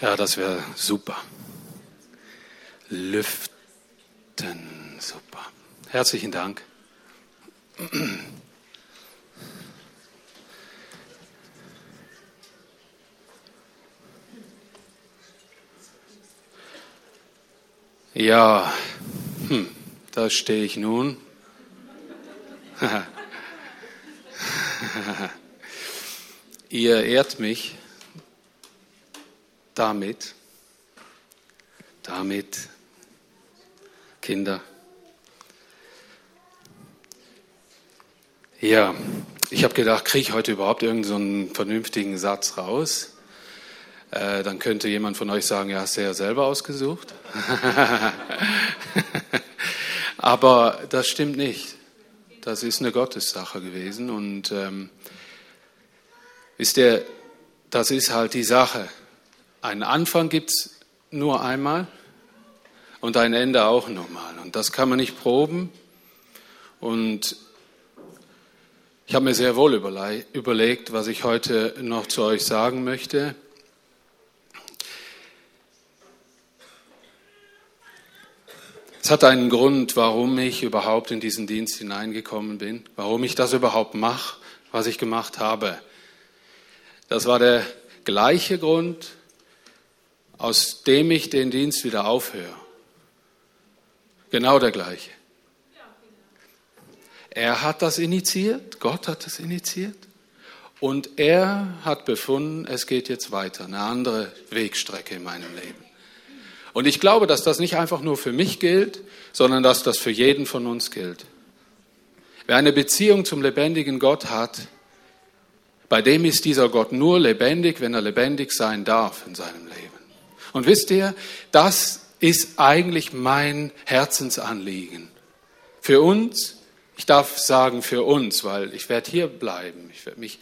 Ja, das wäre super. Lüften, super. Herzlichen Dank. Ja, hm, da stehe ich nun. Ihr ehrt mich damit, damit, Kinder. Ja, ich habe gedacht, kriege ich heute überhaupt irgendeinen so vernünftigen Satz raus? Äh, dann könnte jemand von euch sagen, ja, hast du ja selber ausgesucht. Aber das stimmt nicht. Das ist eine Gottessache gewesen. Und ähm, ist der, das ist halt die Sache. Einen Anfang gibt es nur einmal und ein Ende auch nochmal. Und das kann man nicht proben. Und ich habe mir sehr wohl überlegt, was ich heute noch zu euch sagen möchte. Es hat einen Grund, warum ich überhaupt in diesen Dienst hineingekommen bin, warum ich das überhaupt mache, was ich gemacht habe. Das war der gleiche Grund, aus dem ich den Dienst wieder aufhöre. Genau der gleiche. Er hat das initiiert, Gott hat das initiiert und er hat befunden, es geht jetzt weiter, eine andere Wegstrecke in meinem Leben. Und ich glaube, dass das nicht einfach nur für mich gilt, sondern dass das für jeden von uns gilt. Wer eine Beziehung zum lebendigen Gott hat, bei dem ist dieser Gott nur lebendig, wenn er lebendig sein darf in seinem Leben. Und wisst ihr, das ist eigentlich mein Herzensanliegen. Für uns, ich darf sagen für uns, weil ich werde hier bleiben. Ich werde mich,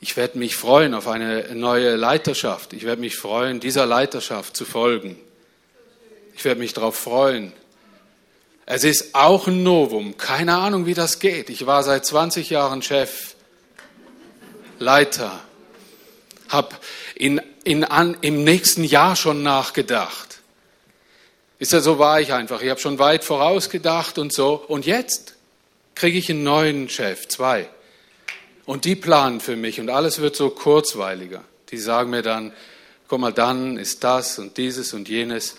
ich werde mich freuen auf eine neue Leiterschaft. Ich werde mich freuen, dieser Leiterschaft zu folgen. Ich werde mich darauf freuen. Es ist auch ein Novum. Keine Ahnung, wie das geht. Ich war seit 20 Jahren Chef, Leiter, habe in, in, an, im nächsten Jahr schon nachgedacht. Ist ja so war ich einfach. Ich habe schon weit vorausgedacht und so. Und jetzt kriege ich einen neuen Chef, zwei. Und die planen für mich und alles wird so kurzweiliger. Die sagen mir dann, guck mal, dann ist das und dieses und jenes.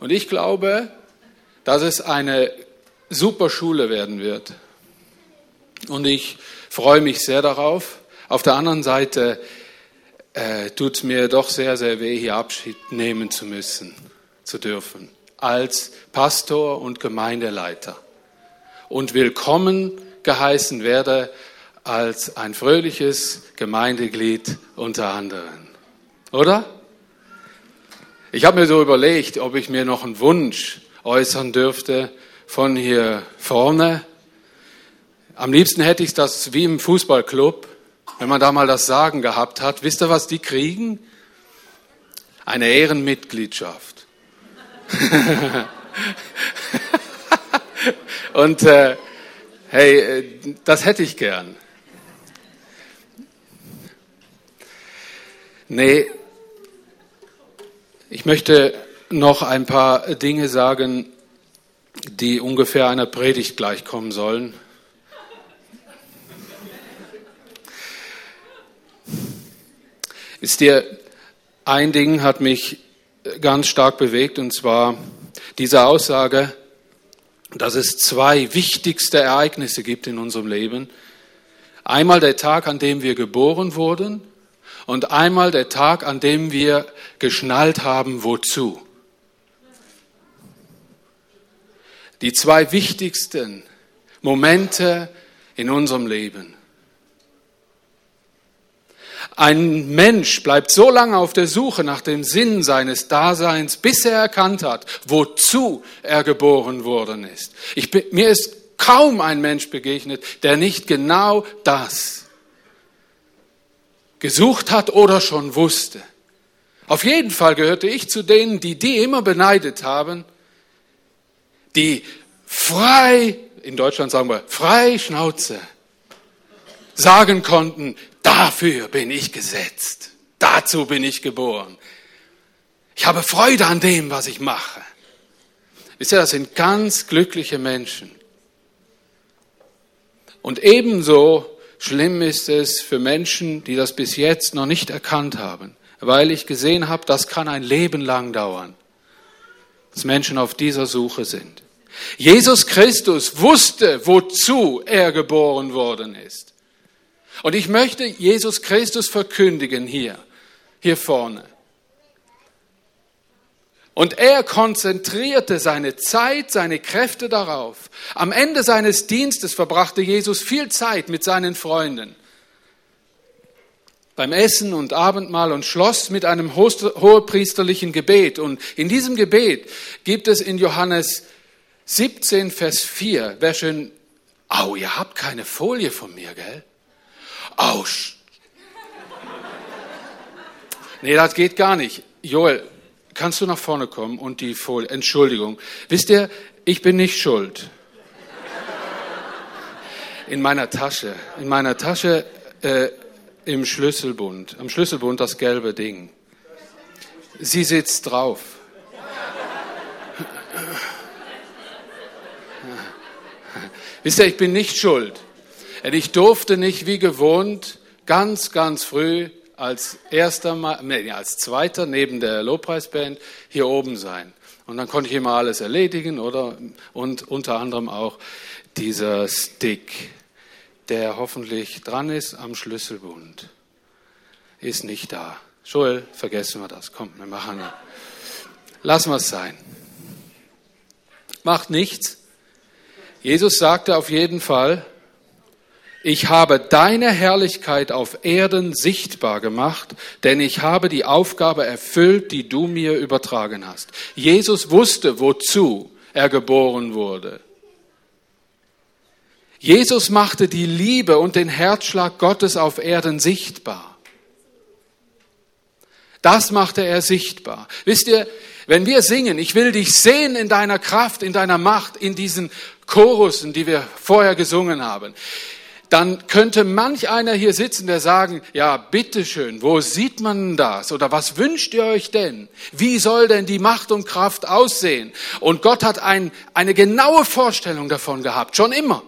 Und ich glaube, dass es eine super Schule werden wird. Und ich freue mich sehr darauf. Auf der anderen Seite äh, tut mir doch sehr, sehr weh, hier Abschied nehmen zu müssen, zu dürfen, als Pastor und Gemeindeleiter. Und willkommen geheißen werde als ein fröhliches Gemeindeglied unter anderen. Oder? Ich habe mir so überlegt, ob ich mir noch einen Wunsch äußern dürfte von hier vorne. Am liebsten hätte ich das wie im Fußballclub, wenn man da mal das Sagen gehabt hat. Wisst ihr, was die kriegen? Eine Ehrenmitgliedschaft. Und äh, hey, äh, das hätte ich gern. Nee, ich möchte noch ein paar Dinge sagen, die ungefähr einer Predigt gleichkommen sollen. Ist dir ein Ding hat mich ganz stark bewegt und zwar diese Aussage, dass es zwei wichtigste Ereignisse gibt in unserem Leben. Einmal der Tag, an dem wir geboren wurden und einmal der Tag, an dem wir geschnallt haben, wozu. Die zwei wichtigsten Momente in unserem Leben. Ein Mensch bleibt so lange auf der Suche nach dem Sinn seines Daseins, bis er erkannt hat, wozu er geboren worden ist. Ich, mir ist kaum ein Mensch begegnet, der nicht genau das gesucht hat oder schon wusste. Auf jeden Fall gehörte ich zu denen, die die immer beneidet haben, die frei, in Deutschland sagen wir, frei Schnauze, sagen konnten, dafür bin ich gesetzt, dazu bin ich geboren. Ich habe Freude an dem, was ich mache. Wisst ihr, das sind ganz glückliche Menschen. Und ebenso schlimm ist es für Menschen, die das bis jetzt noch nicht erkannt haben, weil ich gesehen habe, das kann ein Leben lang dauern, dass Menschen auf dieser Suche sind. Jesus Christus wusste, wozu er geboren worden ist. Und ich möchte Jesus Christus verkündigen hier, hier vorne. Und er konzentrierte seine Zeit, seine Kräfte darauf. Am Ende seines Dienstes verbrachte Jesus viel Zeit mit seinen Freunden beim Essen und Abendmahl und schloss mit einem hohepriesterlichen Gebet. Und in diesem Gebet gibt es in Johannes 17, Vers 4, wer schön, au, ihr habt keine Folie von mir, gell? Au. Nee, das geht gar nicht. Joel, kannst du nach vorne kommen und die Folie, Entschuldigung. Wisst ihr, ich bin nicht schuld. In meiner Tasche, in meiner Tasche äh, im Schlüsselbund, am Schlüsselbund das gelbe Ding. Sie sitzt drauf. Wisst ihr, ich bin nicht schuld. Ich durfte nicht wie gewohnt ganz, ganz früh als erster, nee, als zweiter neben der Lobpreisband hier oben sein. Und dann konnte ich immer alles erledigen, oder? Und unter anderem auch dieser Stick, der hoffentlich dran ist am Schlüsselbund, ist nicht da. Joel, vergessen wir das. Komm, wir machen. Lassen wir es sein. Macht nichts. Jesus sagte auf jeden Fall, ich habe deine Herrlichkeit auf Erden sichtbar gemacht, denn ich habe die Aufgabe erfüllt, die du mir übertragen hast. Jesus wusste, wozu er geboren wurde. Jesus machte die Liebe und den Herzschlag Gottes auf Erden sichtbar. Das machte er sichtbar. Wisst ihr, wenn wir singen, ich will dich sehen in deiner Kraft, in deiner Macht, in diesen Chorussen, die wir vorher gesungen haben, dann könnte manch einer hier sitzen, der sagen, ja, bitteschön, wo sieht man das? Oder was wünscht ihr euch denn? Wie soll denn die Macht und Kraft aussehen? Und Gott hat ein, eine genaue Vorstellung davon gehabt, schon immer.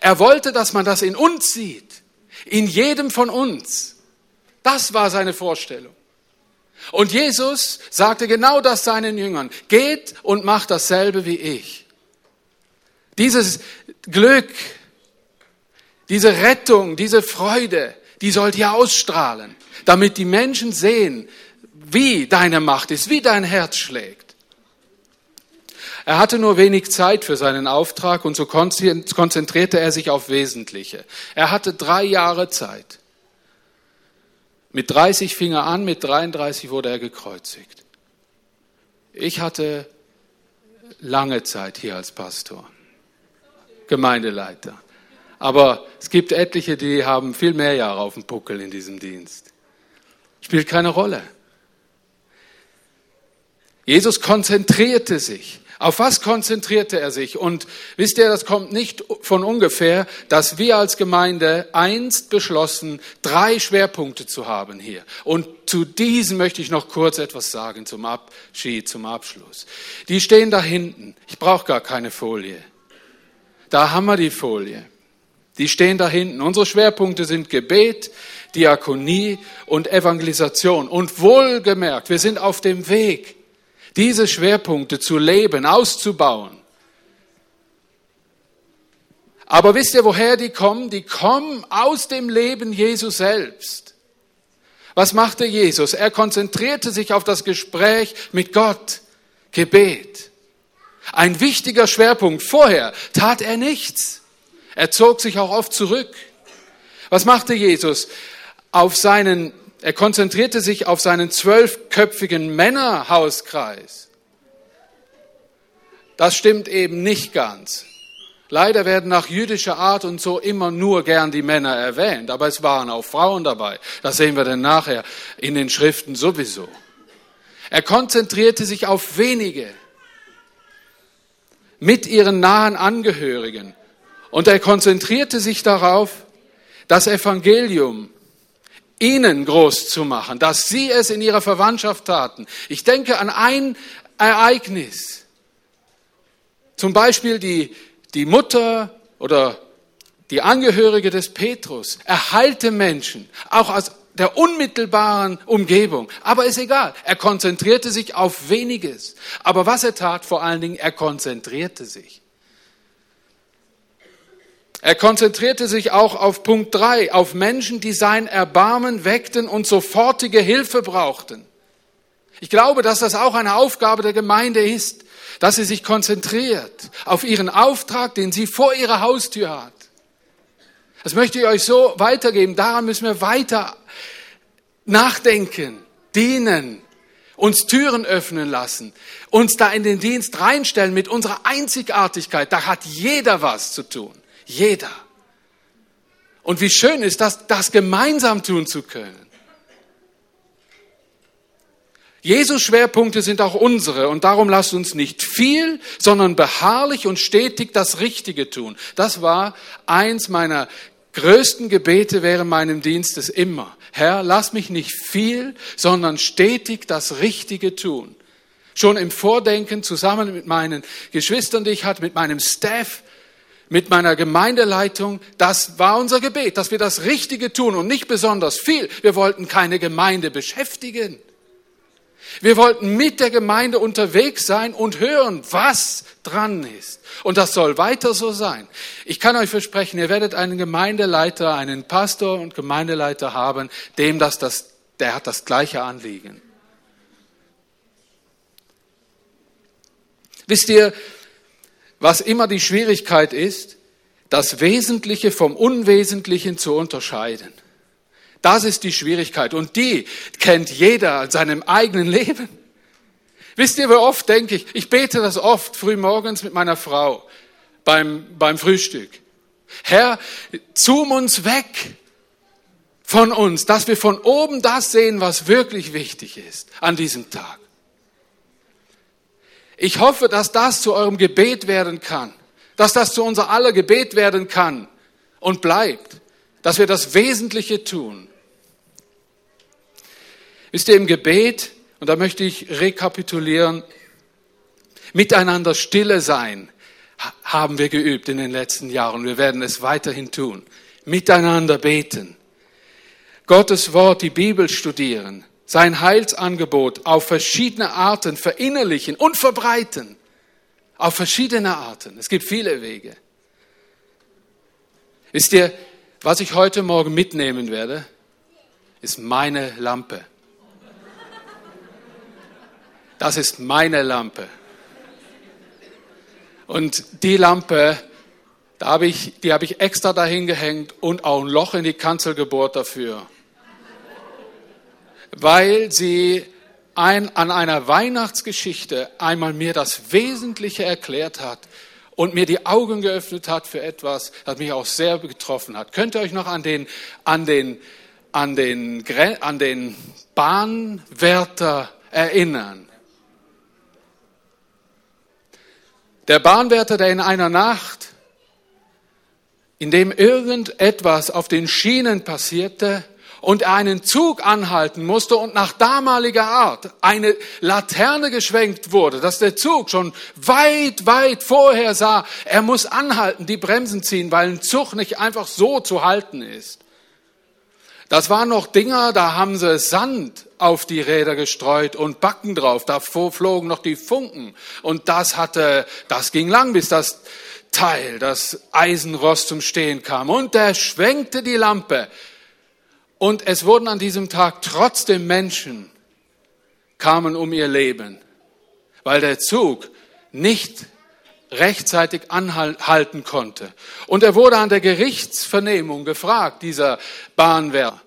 Er wollte, dass man das in uns sieht, in jedem von uns. Das war seine Vorstellung. Und Jesus sagte genau das seinen Jüngern. Geht und macht dasselbe wie ich. Dieses Glück, diese Rettung, diese Freude, die sollt ihr ausstrahlen, damit die Menschen sehen, wie deine Macht ist, wie dein Herz schlägt. Er hatte nur wenig Zeit für seinen Auftrag und so konzentrierte er sich auf Wesentliche. Er hatte drei Jahre Zeit. Mit 30 fing er an, mit 33 wurde er gekreuzigt. Ich hatte lange Zeit hier als Pastor, Gemeindeleiter. Aber es gibt etliche, die haben viel mehr Jahre auf dem Buckel in diesem Dienst. Spielt keine Rolle. Jesus konzentrierte sich. Auf was konzentrierte er sich? Und wisst ihr, das kommt nicht von ungefähr, dass wir als Gemeinde einst beschlossen, drei Schwerpunkte zu haben hier. Und zu diesen möchte ich noch kurz etwas sagen zum Abschied, zum Abschluss. Die stehen da hinten. Ich brauche gar keine Folie. Da haben wir die Folie. Die stehen da hinten. Unsere Schwerpunkte sind Gebet, Diakonie und Evangelisation. Und wohlgemerkt, wir sind auf dem Weg diese Schwerpunkte zu leben, auszubauen. Aber wisst ihr, woher die kommen? Die kommen aus dem Leben Jesu selbst. Was machte Jesus? Er konzentrierte sich auf das Gespräch mit Gott, Gebet. Ein wichtiger Schwerpunkt. Vorher tat er nichts. Er zog sich auch oft zurück. Was machte Jesus? Auf seinen er konzentrierte sich auf seinen zwölfköpfigen Männerhauskreis. Das stimmt eben nicht ganz. Leider werden nach jüdischer Art und so immer nur gern die Männer erwähnt, aber es waren auch Frauen dabei. Das sehen wir dann nachher in den Schriften sowieso. Er konzentrierte sich auf wenige mit ihren nahen Angehörigen und er konzentrierte sich darauf, das Evangelium ihnen groß zu machen, dass sie es in ihrer Verwandtschaft taten. Ich denke an ein Ereignis. Zum Beispiel die, die Mutter oder die Angehörige des Petrus erheilte Menschen, auch aus der unmittelbaren Umgebung. Aber ist egal. Er konzentrierte sich auf weniges. Aber was er tat, vor allen Dingen, er konzentrierte sich. Er konzentrierte sich auch auf Punkt drei, auf Menschen, die sein Erbarmen weckten und sofortige Hilfe brauchten. Ich glaube, dass das auch eine Aufgabe der Gemeinde ist, dass sie sich konzentriert auf ihren Auftrag, den sie vor ihrer Haustür hat. Das möchte ich euch so weitergeben. Daran müssen wir weiter nachdenken, dienen, uns Türen öffnen lassen, uns da in den Dienst reinstellen mit unserer Einzigartigkeit. Da hat jeder was zu tun. Jeder. Und wie schön ist das, das gemeinsam tun zu können. Jesus Schwerpunkte sind auch unsere und darum lasst uns nicht viel, sondern beharrlich und stetig das Richtige tun. Das war eins meiner größten Gebete während meinem Dienstes immer. Herr, lass mich nicht viel, sondern stetig das Richtige tun. Schon im Vordenken zusammen mit meinen Geschwistern, die ich hatte, mit meinem Staff, mit meiner Gemeindeleitung, das war unser Gebet, dass wir das Richtige tun und nicht besonders viel. Wir wollten keine Gemeinde beschäftigen. Wir wollten mit der Gemeinde unterwegs sein und hören, was dran ist. Und das soll weiter so sein. Ich kann euch versprechen, ihr werdet einen Gemeindeleiter, einen Pastor und Gemeindeleiter haben, dem das, das der hat das gleiche Anliegen. Wisst ihr, was immer die Schwierigkeit ist, das Wesentliche vom Unwesentlichen zu unterscheiden. Das ist die Schwierigkeit. Und die kennt jeder in seinem eigenen Leben. Wisst ihr, wie oft denke ich, ich bete das oft früh morgens mit meiner Frau beim, beim Frühstück. Herr, zoom uns weg von uns, dass wir von oben das sehen, was wirklich wichtig ist an diesem Tag. Ich hoffe, dass das zu eurem Gebet werden kann, dass das zu unser aller Gebet werden kann und bleibt, dass wir das Wesentliche tun. Wisst ihr, im Gebet, und da möchte ich rekapitulieren, miteinander stille sein, haben wir geübt in den letzten Jahren. Wir werden es weiterhin tun. Miteinander beten. Gottes Wort, die Bibel studieren, sein Heilsangebot auf verschiedene Arten verinnerlichen und verbreiten. Auf verschiedene Arten. Es gibt viele Wege. Wisst ihr, was ich heute Morgen mitnehmen werde, ist meine Lampe. Das ist meine Lampe. Und die Lampe, da habe ich, die habe ich extra dahin gehängt und auch ein Loch in die Kanzel gebohrt dafür. Weil sie ein, an einer Weihnachtsgeschichte einmal mir das Wesentliche erklärt hat und mir die Augen geöffnet hat für etwas, das mich auch sehr getroffen hat. Könnt ihr euch noch an den, an den, an den, an den Bahnwärter erinnern? Der Bahnwärter, der in einer Nacht, in dem irgendetwas auf den Schienen passierte und er einen Zug anhalten musste und nach damaliger Art eine Laterne geschwenkt wurde, dass der Zug schon weit, weit vorher sah, er muss anhalten, die Bremsen ziehen, weil ein Zug nicht einfach so zu halten ist. Das waren noch Dinger, da haben sie Sand auf die Räder gestreut und Backen drauf. Da flogen noch die Funken. Und das hatte, das ging lang, bis das Teil, das Eisenrost zum Stehen kam. Und der schwenkte die Lampe. Und es wurden an diesem Tag trotzdem Menschen kamen um ihr Leben, weil der Zug nicht rechtzeitig anhalten konnte. Und er wurde an der Gerichtsvernehmung gefragt, dieser Bahnwärter,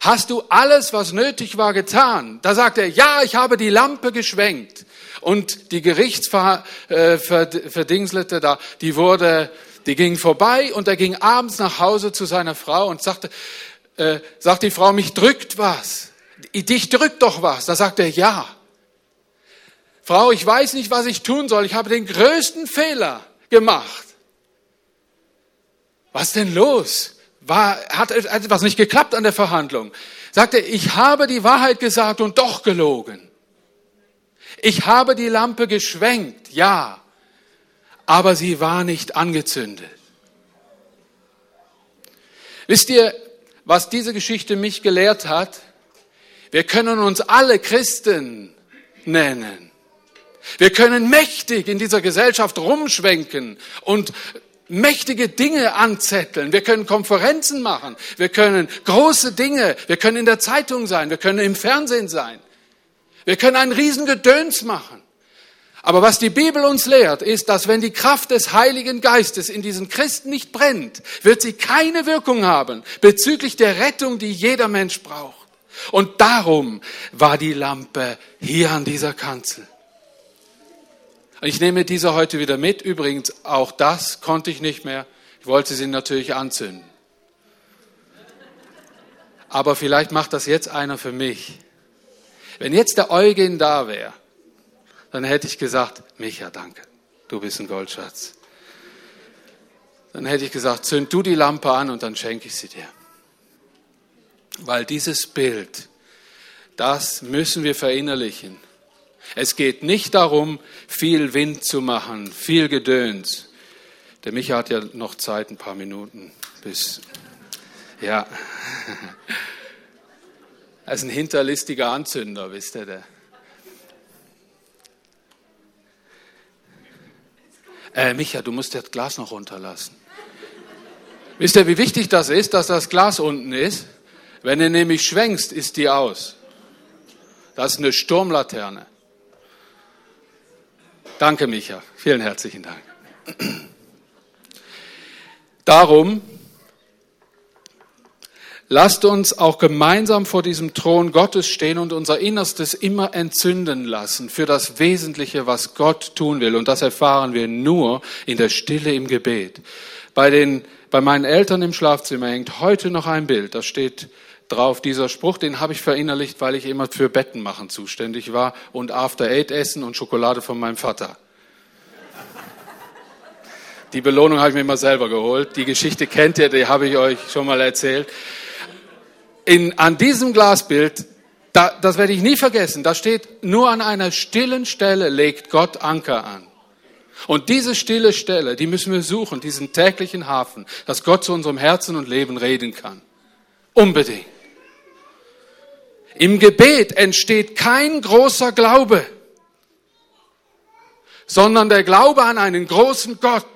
hast du alles, was nötig war, getan? Da sagt er, ja, ich habe die Lampe geschwenkt. Und die Gerichtsverdingslete da, die wurde, die ging vorbei und er ging abends nach Hause zu seiner Frau und sagte, äh, sagt die Frau, mich drückt was. Dich drückt doch was. Da sagt er, ja. Frau, ich weiß nicht, was ich tun soll. Ich habe den größten Fehler gemacht. Was denn los? War, hat etwas nicht geklappt an der Verhandlung? Sagt er, ich habe die Wahrheit gesagt und doch gelogen. Ich habe die Lampe geschwenkt, ja, aber sie war nicht angezündet. Wisst ihr, was diese Geschichte mich gelehrt hat? Wir können uns alle Christen nennen. Wir können mächtig in dieser Gesellschaft rumschwenken und mächtige Dinge anzetteln. Wir können Konferenzen machen. Wir können große Dinge. Wir können in der Zeitung sein. Wir können im Fernsehen sein. Wir können einen riesen Gedöns machen. Aber was die Bibel uns lehrt, ist, dass wenn die Kraft des Heiligen Geistes in diesen Christen nicht brennt, wird sie keine Wirkung haben bezüglich der Rettung, die jeder Mensch braucht. Und darum war die Lampe hier an dieser Kanzel. Ich nehme diese heute wieder mit. Übrigens, auch das konnte ich nicht mehr. Ich wollte sie natürlich anzünden. Aber vielleicht macht das jetzt einer für mich. Wenn jetzt der Eugen da wäre, dann hätte ich gesagt, Micha, danke, du bist ein Goldschatz. Dann hätte ich gesagt, zünd du die Lampe an und dann schenke ich sie dir. Weil dieses Bild, das müssen wir verinnerlichen. Es geht nicht darum, viel Wind zu machen, viel Gedöns. Der Micha hat ja noch Zeit, ein paar Minuten bis, ja. Er ist ein hinterlistiger Anzünder, wisst ihr. Der. Äh, Micha, du musst das Glas noch runterlassen. Wisst ihr, wie wichtig das ist, dass das Glas unten ist? Wenn du nämlich schwenkst, ist die aus. Das ist eine Sturmlaterne. Danke, Micha. Vielen herzlichen Dank. Darum lasst uns auch gemeinsam vor diesem Thron Gottes stehen und unser Innerstes immer entzünden lassen für das Wesentliche, was Gott tun will. Und das erfahren wir nur in der Stille im Gebet. Bei, den, bei meinen Eltern im Schlafzimmer hängt heute noch ein Bild. Da steht drauf. Dieser Spruch, den habe ich verinnerlicht, weil ich immer für Betten machen zuständig war und After Eight essen und Schokolade von meinem Vater. Die Belohnung habe ich mir immer selber geholt. Die Geschichte kennt ihr, die habe ich euch schon mal erzählt. In, an diesem Glasbild, da, das werde ich nie vergessen, da steht, nur an einer stillen Stelle legt Gott Anker an. Und diese stille Stelle, die müssen wir suchen, diesen täglichen Hafen, dass Gott zu unserem Herzen und Leben reden kann. Unbedingt. Im Gebet entsteht kein großer Glaube, sondern der Glaube an einen großen Gott.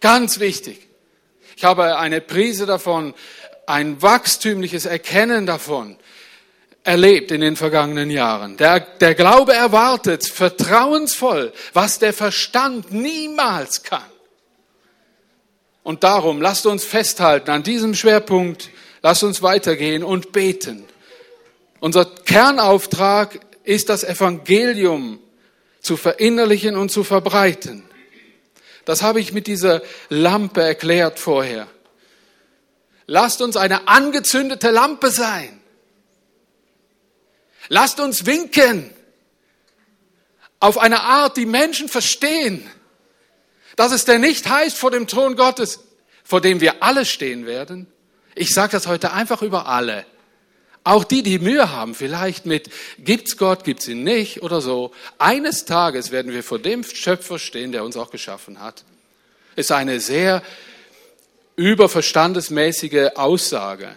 Ganz wichtig. Ich habe eine Prise davon, ein wachstümliches Erkennen davon erlebt in den vergangenen Jahren. Der, der Glaube erwartet vertrauensvoll, was der Verstand niemals kann. Und darum lasst uns festhalten an diesem Schwerpunkt Lass uns weitergehen und beten. Unser Kernauftrag ist das Evangelium zu verinnerlichen und zu verbreiten. Das habe ich mit dieser Lampe erklärt vorher. Lasst uns eine angezündete Lampe sein. Lasst uns winken auf eine Art, die Menschen verstehen, dass es denn nicht heißt vor dem Thron Gottes, vor dem wir alle stehen werden, ich sage das heute einfach über alle. Auch die, die Mühe haben, vielleicht mit, gibt's Gott, gibt's ihn nicht oder so. Eines Tages werden wir vor dem Schöpfer stehen, der uns auch geschaffen hat. Ist eine sehr überverstandesmäßige Aussage.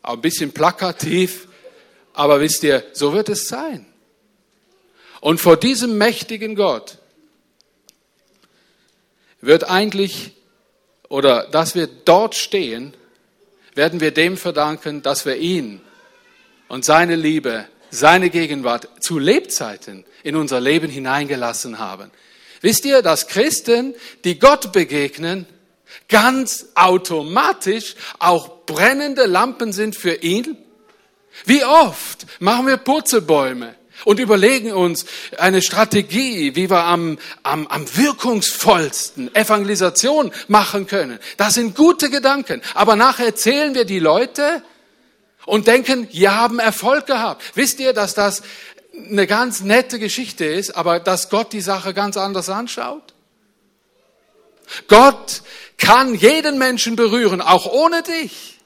Auch ein bisschen plakativ, aber wisst ihr, so wird es sein. Und vor diesem mächtigen Gott wird eigentlich, oder dass wir dort stehen, werden wir dem verdanken, dass wir ihn und seine Liebe, seine Gegenwart zu Lebzeiten in unser Leben hineingelassen haben. Wisst ihr, dass Christen, die Gott begegnen, ganz automatisch auch brennende Lampen sind für ihn? Wie oft machen wir Purzelbäume? und überlegen uns eine Strategie, wie wir am, am, am wirkungsvollsten Evangelisation machen können. Das sind gute Gedanken. Aber nachher erzählen wir die Leute und denken, wir haben Erfolg gehabt. Wisst ihr, dass das eine ganz nette Geschichte ist, aber dass Gott die Sache ganz anders anschaut? Gott kann jeden Menschen berühren, auch ohne dich.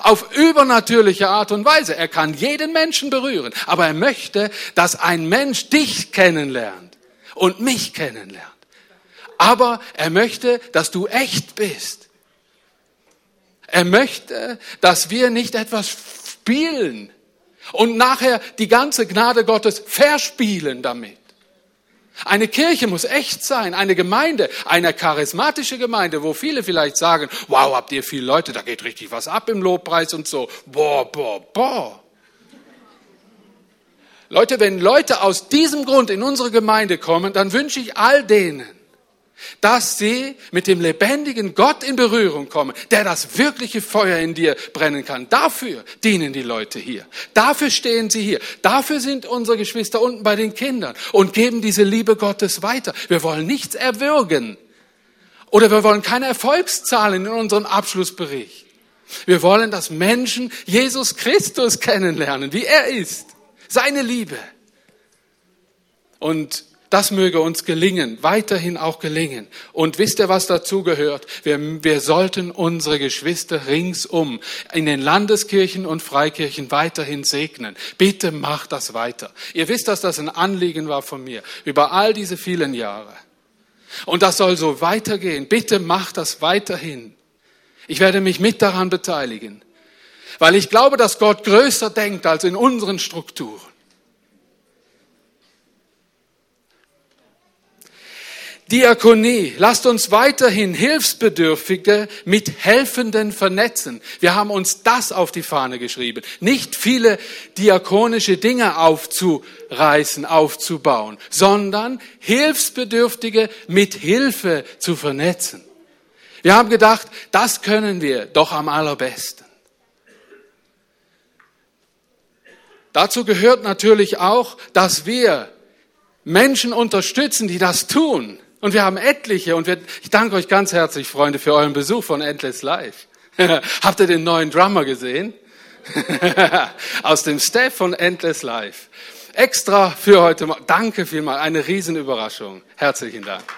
Auf übernatürliche Art und Weise. Er kann jeden Menschen berühren. Aber er möchte, dass ein Mensch dich kennenlernt und mich kennenlernt. Aber er möchte, dass du echt bist. Er möchte, dass wir nicht etwas spielen und nachher die ganze Gnade Gottes verspielen damit. Eine Kirche muss echt sein, eine Gemeinde, eine charismatische Gemeinde, wo viele vielleicht sagen, wow, habt ihr viele Leute, da geht richtig was ab im Lobpreis und so. Boah, boah, boah. Leute, wenn Leute aus diesem Grund in unsere Gemeinde kommen, dann wünsche ich all denen, dass sie mit dem lebendigen Gott in Berührung kommen, der das wirkliche Feuer in dir brennen kann. Dafür dienen die Leute hier. Dafür stehen sie hier. Dafür sind unsere Geschwister unten bei den Kindern und geben diese Liebe Gottes weiter. Wir wollen nichts erwürgen. Oder wir wollen keine Erfolgszahlen in unserem Abschlussbericht. Wir wollen, dass Menschen Jesus Christus kennenlernen, wie er ist. Seine Liebe. Und das möge uns gelingen, weiterhin auch gelingen. Und wisst ihr, was dazu gehört? Wir, wir sollten unsere Geschwister ringsum in den Landeskirchen und Freikirchen weiterhin segnen. Bitte macht das weiter. Ihr wisst, dass das ein Anliegen war von mir über all diese vielen Jahre. Und das soll so weitergehen. Bitte macht das weiterhin. Ich werde mich mit daran beteiligen, weil ich glaube, dass Gott größer denkt als in unseren Strukturen. Diakonie. Lasst uns weiterhin Hilfsbedürftige mit Helfenden vernetzen. Wir haben uns das auf die Fahne geschrieben. Nicht viele diakonische Dinge aufzureißen, aufzubauen, sondern Hilfsbedürftige mit Hilfe zu vernetzen. Wir haben gedacht, das können wir doch am allerbesten. Dazu gehört natürlich auch, dass wir Menschen unterstützen, die das tun. Und wir haben etliche und wir, ich danke euch ganz herzlich, Freunde, für euren Besuch von Endless Life. Habt ihr den neuen Drummer gesehen? Aus dem Staff von Endless Life. Extra für heute. Danke vielmals. Eine Riesenüberraschung. Herzlichen Dank.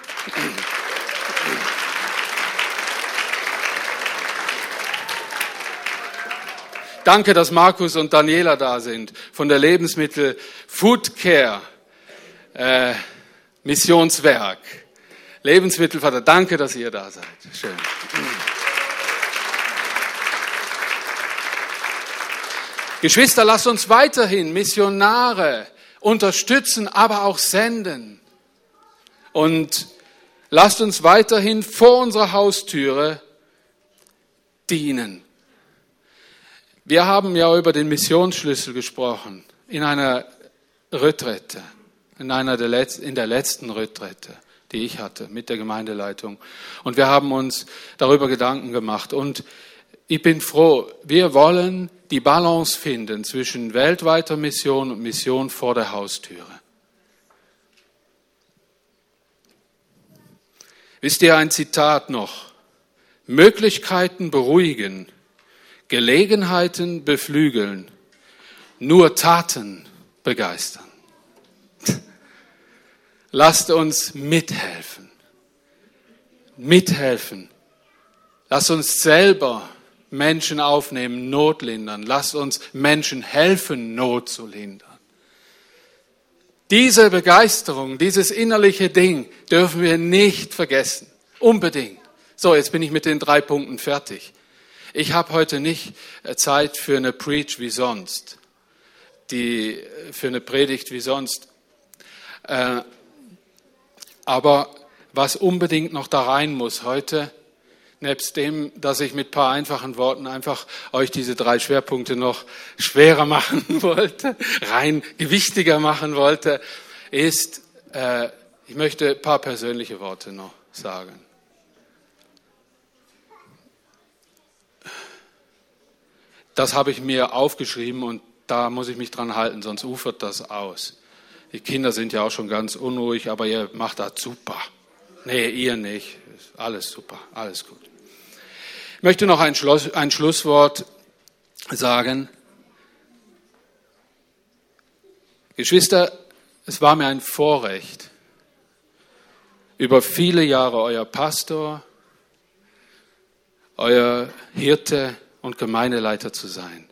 Danke, dass Markus und Daniela da sind von der Lebensmittel Food Care äh, Missionswerk. Lebensmittelvater, danke, dass ihr da seid. Schön. Geschwister, lasst uns weiterhin Missionare unterstützen, aber auch senden. Und lasst uns weiterhin vor unserer Haustüre dienen. Wir haben ja über den Missionsschlüssel gesprochen in einer Retrette, in, einer der letzten, in der letzten Retrette die ich hatte mit der Gemeindeleitung. Und wir haben uns darüber Gedanken gemacht. Und ich bin froh, wir wollen die Balance finden zwischen weltweiter Mission und Mission vor der Haustüre. Wisst ihr ein Zitat noch? Möglichkeiten beruhigen, Gelegenheiten beflügeln, nur Taten begeistern. Lasst uns mithelfen. Mithelfen. Lasst uns selber Menschen aufnehmen, Not lindern. Lasst uns Menschen helfen, Not zu lindern. Diese Begeisterung, dieses innerliche Ding dürfen wir nicht vergessen. Unbedingt. So, jetzt bin ich mit den drei Punkten fertig. Ich habe heute nicht äh, Zeit für eine Preach wie sonst, die äh, für eine Predigt wie sonst. Äh, aber was unbedingt noch da rein muss heute, nebst dem, dass ich mit ein paar einfachen Worten einfach euch diese drei Schwerpunkte noch schwerer machen wollte, rein gewichtiger machen wollte, ist, äh, ich möchte ein paar persönliche Worte noch sagen. Das habe ich mir aufgeschrieben und da muss ich mich dran halten, sonst ufert das aus. Die Kinder sind ja auch schon ganz unruhig, aber ihr macht das super. Nee, ihr nicht. Alles super, alles gut. Ich möchte noch ein, Schluss, ein Schlusswort sagen. Geschwister, es war mir ein Vorrecht, über viele Jahre euer Pastor, euer Hirte und Gemeindeleiter zu sein.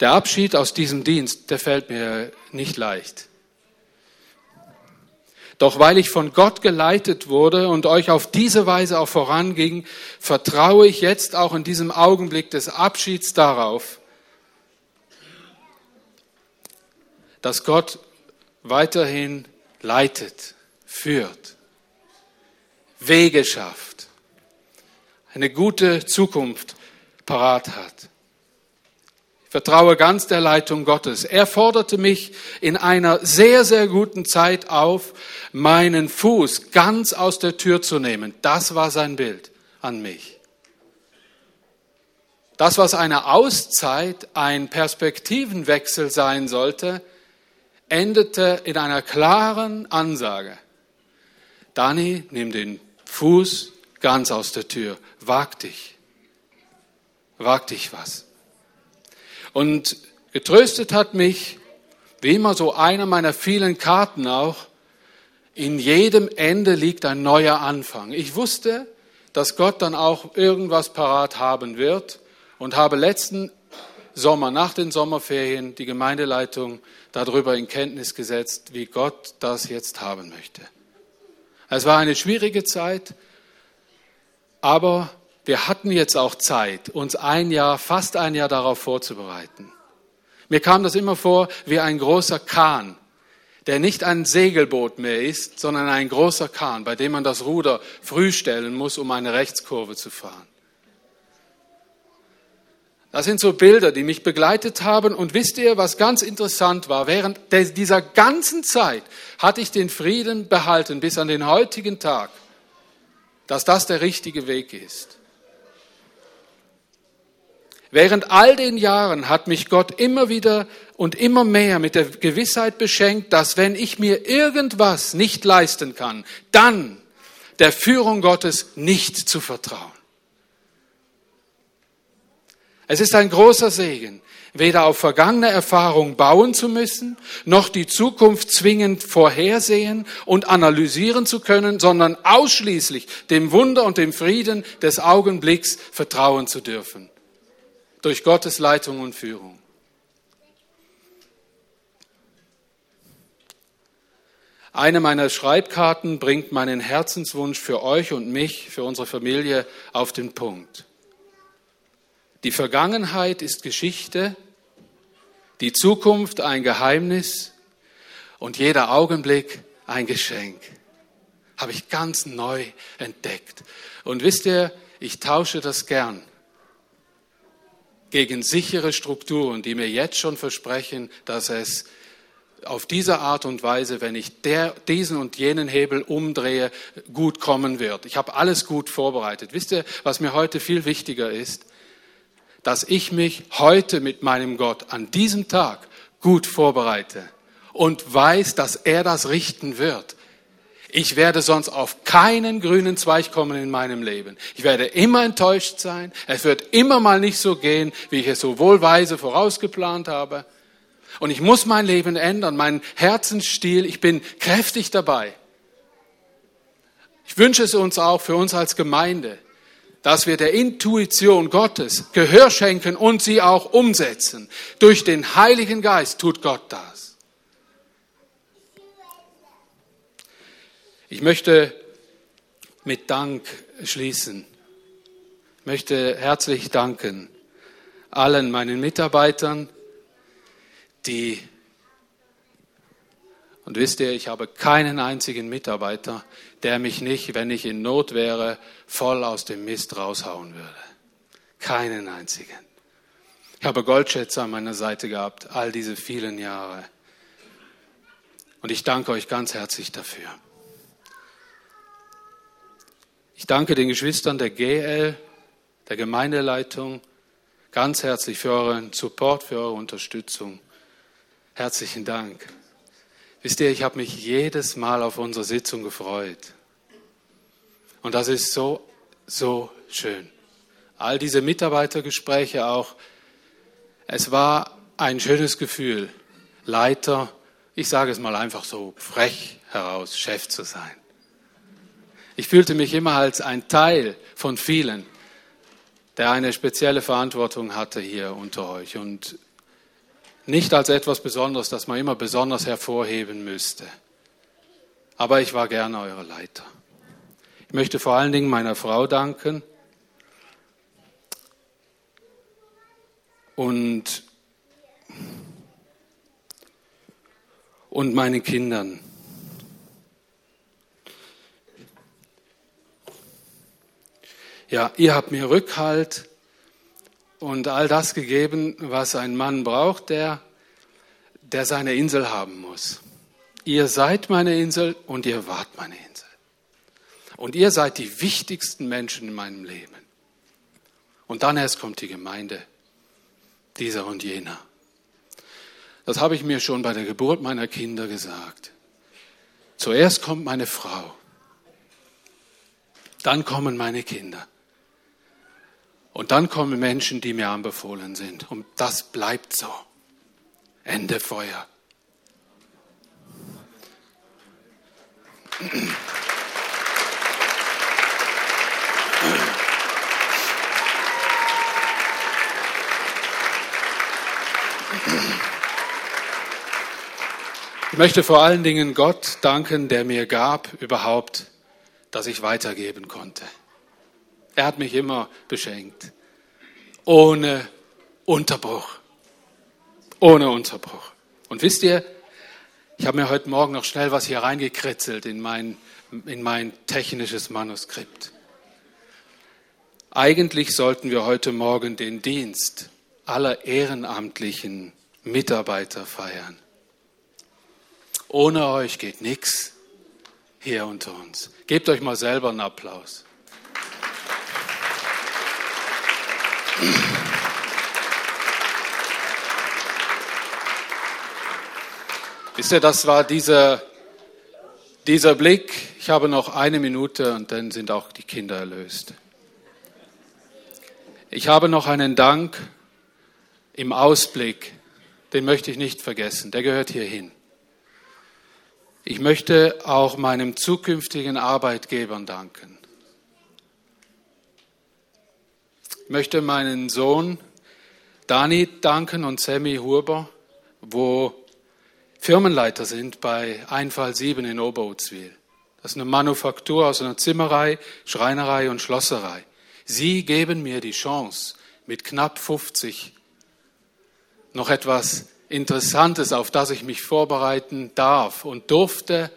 Der Abschied aus diesem Dienst, der fällt mir nicht leicht. Doch weil ich von Gott geleitet wurde und euch auf diese Weise auch voranging, vertraue ich jetzt auch in diesem Augenblick des Abschieds darauf, dass Gott weiterhin leitet, führt, Wege schafft, eine gute Zukunft parat hat. Vertraue ganz der Leitung Gottes. Er forderte mich in einer sehr, sehr guten Zeit auf, meinen Fuß ganz aus der Tür zu nehmen. Das war sein Bild an mich. Das, was eine Auszeit, ein Perspektivenwechsel sein sollte, endete in einer klaren Ansage. Dani, nimm den Fuß ganz aus der Tür. Wag dich. Wag dich was. Und getröstet hat mich, wie immer so einer meiner vielen Karten auch, in jedem Ende liegt ein neuer Anfang. Ich wusste, dass Gott dann auch irgendwas parat haben wird und habe letzten Sommer, nach den Sommerferien, die Gemeindeleitung darüber in Kenntnis gesetzt, wie Gott das jetzt haben möchte. Es war eine schwierige Zeit, aber wir hatten jetzt auch Zeit, uns ein Jahr, fast ein Jahr darauf vorzubereiten. Mir kam das immer vor wie ein großer Kahn, der nicht ein Segelboot mehr ist, sondern ein großer Kahn, bei dem man das Ruder früh stellen muss, um eine Rechtskurve zu fahren. Das sind so Bilder, die mich begleitet haben. Und wisst ihr, was ganz interessant war? Während dieser ganzen Zeit hatte ich den Frieden behalten bis an den heutigen Tag, dass das der richtige Weg ist. Während all den Jahren hat mich Gott immer wieder und immer mehr mit der Gewissheit beschenkt, dass wenn ich mir irgendwas nicht leisten kann, dann der Führung Gottes nicht zu vertrauen. Es ist ein großer Segen, weder auf vergangene Erfahrung bauen zu müssen, noch die Zukunft zwingend vorhersehen und analysieren zu können, sondern ausschließlich dem Wunder und dem Frieden des Augenblicks vertrauen zu dürfen. Durch Gottes Leitung und Führung. Eine meiner Schreibkarten bringt meinen Herzenswunsch für euch und mich, für unsere Familie auf den Punkt. Die Vergangenheit ist Geschichte, die Zukunft ein Geheimnis und jeder Augenblick ein Geschenk. Habe ich ganz neu entdeckt. Und wisst ihr, ich tausche das gern gegen sichere Strukturen, die mir jetzt schon versprechen, dass es auf diese Art und Weise, wenn ich der, diesen und jenen Hebel umdrehe, gut kommen wird. Ich habe alles gut vorbereitet. Wisst ihr, was mir heute viel wichtiger ist? dass ich mich heute mit meinem Gott an diesem Tag gut vorbereite und weiß, dass er das richten wird. Ich werde sonst auf keinen grünen Zweig kommen in meinem Leben. Ich werde immer enttäuscht sein. Es wird immer mal nicht so gehen, wie ich es so wohlweise vorausgeplant habe. Und ich muss mein Leben ändern, meinen Herzensstil. Ich bin kräftig dabei. Ich wünsche es uns auch für uns als Gemeinde, dass wir der Intuition Gottes Gehör schenken und sie auch umsetzen. Durch den Heiligen Geist tut Gott das. Ich möchte mit Dank schließen. Ich möchte herzlich danken allen meinen Mitarbeitern, die und wisst ihr, ich habe keinen einzigen Mitarbeiter, der mich nicht, wenn ich in Not wäre, voll aus dem Mist raushauen würde. Keinen einzigen. Ich habe Goldschätze an meiner Seite gehabt, all diese vielen Jahre. Und ich danke euch ganz herzlich dafür. Ich danke den Geschwistern der GL, der Gemeindeleitung, ganz herzlich für euren Support, für eure Unterstützung. Herzlichen Dank. Wisst ihr, ich habe mich jedes Mal auf unsere Sitzung gefreut. Und das ist so, so schön. All diese Mitarbeitergespräche auch. Es war ein schönes Gefühl, Leiter, ich sage es mal einfach so frech heraus, Chef zu sein. Ich fühlte mich immer als ein Teil von vielen. der eine spezielle Verantwortung hatte hier unter euch und nicht als etwas Besonderes, das man immer besonders hervorheben müsste. Aber ich war gerne euer Leiter. Ich möchte vor allen Dingen meiner Frau danken und, und meinen Kindern. Ja, ihr habt mir Rückhalt und all das gegeben, was ein Mann braucht, der, der seine Insel haben muss. Ihr seid meine Insel und ihr wart meine Insel. Und ihr seid die wichtigsten Menschen in meinem Leben. Und dann erst kommt die Gemeinde, dieser und jener. Das habe ich mir schon bei der Geburt meiner Kinder gesagt. Zuerst kommt meine Frau, dann kommen meine Kinder. Und dann kommen Menschen, die mir anbefohlen sind. Und das bleibt so. Ende Feuer. Ich möchte vor allen Dingen Gott danken, der mir gab überhaupt, dass ich weitergeben konnte. Er hat mich immer beschenkt. Ohne Unterbruch. Ohne Unterbruch. Und wisst ihr, ich habe mir heute Morgen noch schnell was hier reingekritzelt in mein, in mein technisches Manuskript. Eigentlich sollten wir heute Morgen den Dienst aller ehrenamtlichen Mitarbeiter feiern. Ohne euch geht nichts hier unter uns. Gebt euch mal selber einen Applaus. Wisst ihr, das war dieser, dieser Blick. Ich habe noch eine Minute und dann sind auch die Kinder erlöst. Ich habe noch einen Dank im Ausblick, den möchte ich nicht vergessen, der gehört hierhin. Ich möchte auch meinem zukünftigen Arbeitgebern danken. Ich möchte meinen Sohn Dani danken und Sammy Huber, wo Firmenleiter sind bei Einfall 7 in Oberutzwil. Das ist eine Manufaktur aus einer Zimmerei, Schreinerei und Schlosserei. Sie geben mir die Chance, mit knapp 50 noch etwas Interessantes, auf das ich mich vorbereiten darf und durfte,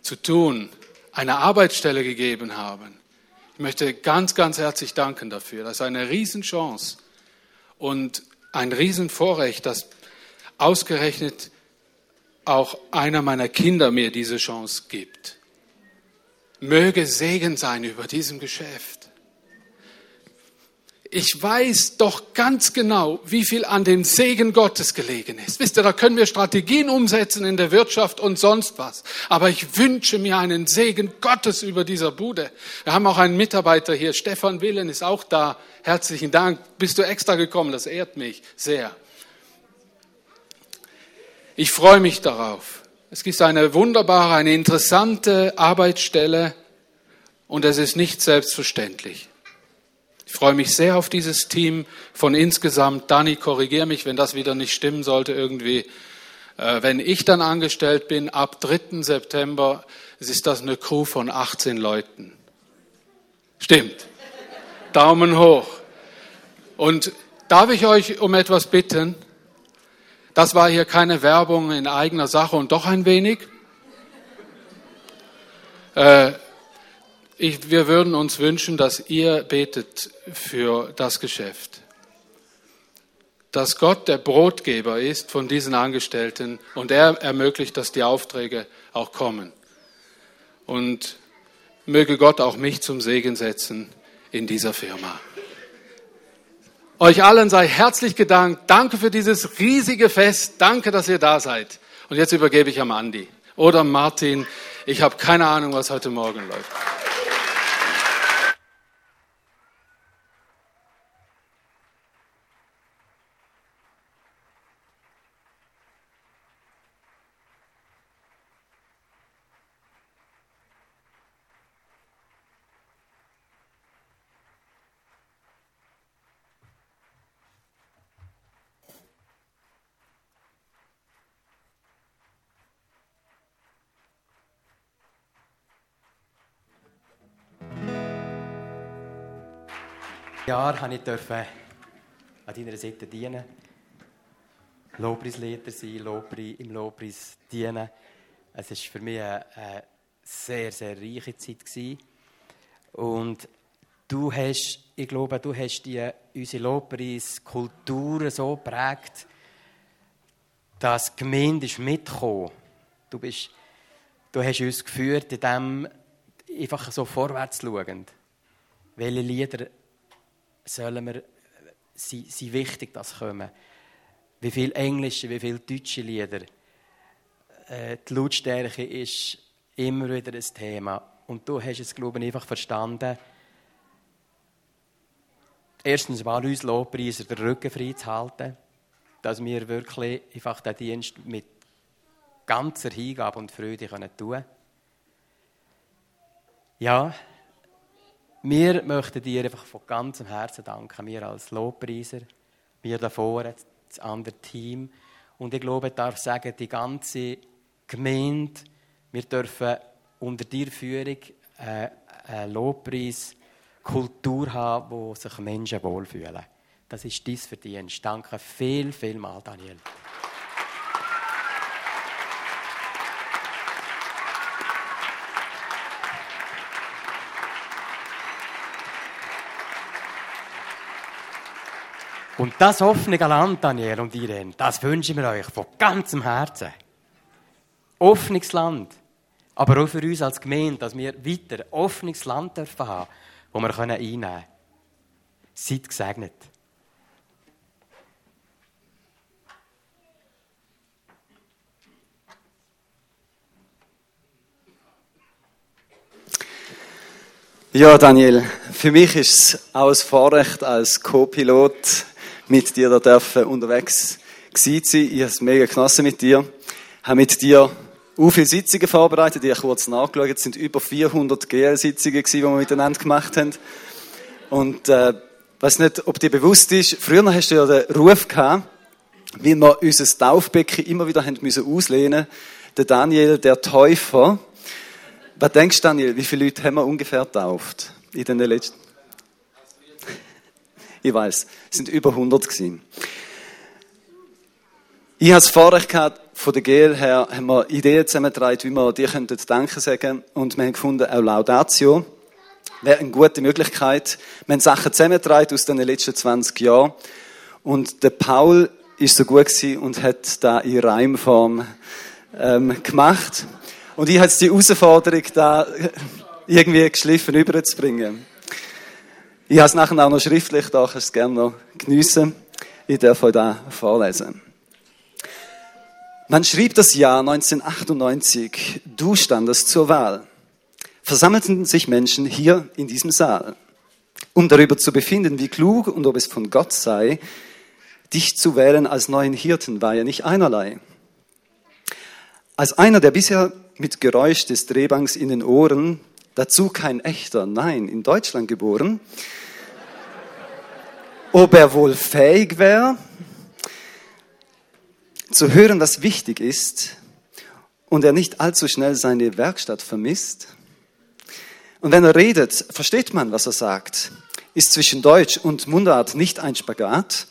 zu tun, eine Arbeitsstelle gegeben haben, ich möchte ganz, ganz herzlich danken dafür. Das ist eine Riesenchance und ein Riesenvorrecht, dass ausgerechnet auch einer meiner Kinder mir diese Chance gibt. Möge Segen sein über diesem Geschäft ich weiß doch ganz genau, wie viel an dem Segen Gottes gelegen ist. Wisst ihr, da können wir Strategien umsetzen in der Wirtschaft und sonst was. Aber ich wünsche mir einen Segen Gottes über dieser Bude. Wir haben auch einen Mitarbeiter hier, Stefan Willen ist auch da. Herzlichen Dank. Bist du extra gekommen? Das ehrt mich sehr. Ich freue mich darauf. Es gibt eine wunderbare, eine interessante Arbeitsstelle und es ist nicht selbstverständlich. Ich freue mich sehr auf dieses Team von insgesamt. Dani, korrigiere mich, wenn das wieder nicht stimmen sollte irgendwie. Äh, wenn ich dann angestellt bin, ab 3. September, ist das eine Crew von 18 Leuten. Stimmt. Daumen hoch. Und darf ich euch um etwas bitten? Das war hier keine Werbung in eigener Sache und doch ein wenig. Äh, ich, wir würden uns wünschen, dass ihr betet für das Geschäft. Dass Gott der Brotgeber ist von diesen Angestellten und er ermöglicht, dass die Aufträge auch kommen. Und möge Gott auch mich zum Segen setzen in dieser Firma. Euch allen sei herzlich gedankt. Danke für dieses riesige Fest. Danke, dass ihr da seid. Und jetzt übergebe ich am Andi oder Martin. Ich habe keine Ahnung, was heute Morgen läuft. Jahr habe ich an deiner Seite dienen. Lobpreisleiter sein, Lobpreis, im Lobpreis dienen. Es war für mich eine, eine sehr, sehr reiche Zeit. Gewesen. Und du hast, ich glaube, du hast die, unsere Lobpreiskultur so geprägt, dass die Gemeinde ist mitgekommen. Du, bist, du hast uns geführt, in dem einfach so vorwärts schauend. Welche Lieder sollen wir, sind, sind wichtig, dass kommen? Wie viele englische, wie viele deutsche Lieder? Äh, die Lautstärke ist immer wieder ein Thema. Und du hast es, glaube ich, einfach verstanden, erstens mal uns Lobpreiser den Rücken frei zu halten, dass wir wirklich einfach den Dienst mit ganzer Hingabe und Freude tun können. Ja, wir möchten dir einfach von ganzem Herzen danken, wir als Lobpreiser, wir da vorne, das andere Team. Und ich glaube, ich darf sagen, die ganze Gemeinde, wir dürfen unter dir Führung äh, eine Lobpreiskultur haben, wo sich Menschen wohlfühlen. Das ist dein Verdienst. Danke viel, viel mal, Daniel. Und das offene Land, Daniel und Irene, das wünschen wir euch von ganzem Herzen. Offenes Land. Aber auch für uns als Gemeinde, dass wir weiter offenes Land dürfen haben, wo wir einnehmen können. Seid gesegnet. Ja, Daniel, für mich ist es auch ein Vorrecht als Co-Pilot mit dir da dürfen unterwegs gewesen sein. Ich habe es mega genossen mit dir. Ich habe mit dir auch viele Sitzungen vorbereitet. Ich habe kurz nachgeschaut. Es sind über 400 GL-Sitzungen die wir miteinander gemacht haben. Und, äh, weiß nicht, ob dir bewusst ist, früher hast du ja den Ruf gehabt, wie wir unser Taufbecken immer wieder haben müssen auslehnen. Der Daniel, der Täufer. Was denkst du, Daniel, wie viele Leute haben wir ungefähr getauft in den letzten ich weiß, es sind über 100 gewesen. Ich habe das Vorrecht gehabt, von der GL her haben wir Ideen zusammengetragen, wie wir dir könnten Danke sagen. Und wir haben gefunden, auch Laudatio wäre eine gute Möglichkeit. Wir haben Sachen zusammengetragen aus den letzten 20 Jahren. Und der Paul ist so gut gewesen und hat da in Reimform ähm, gemacht. Und ich hatte die Herausforderung, da irgendwie geschliffen überzubringen. Ich habe es nachher auch noch schriftlich, da kannst du es gerne noch geniessen. Ich darf euch da vorlesen. Man schrieb das Jahr 1998. Du standest zur Wahl. Versammelten sich Menschen hier in diesem Saal, um darüber zu befinden, wie klug und ob es von Gott sei, dich zu wählen als neuen Hirten war ja nicht einerlei. Als einer, der bisher mit Geräusch des Drehbanks in den Ohren dazu kein echter, nein, in Deutschland geboren, ob er wohl fähig wäre, zu hören, was wichtig ist und er nicht allzu schnell seine Werkstatt vermisst. Und wenn er redet, versteht man, was er sagt. Ist zwischen Deutsch und Mundart nicht ein Spagat?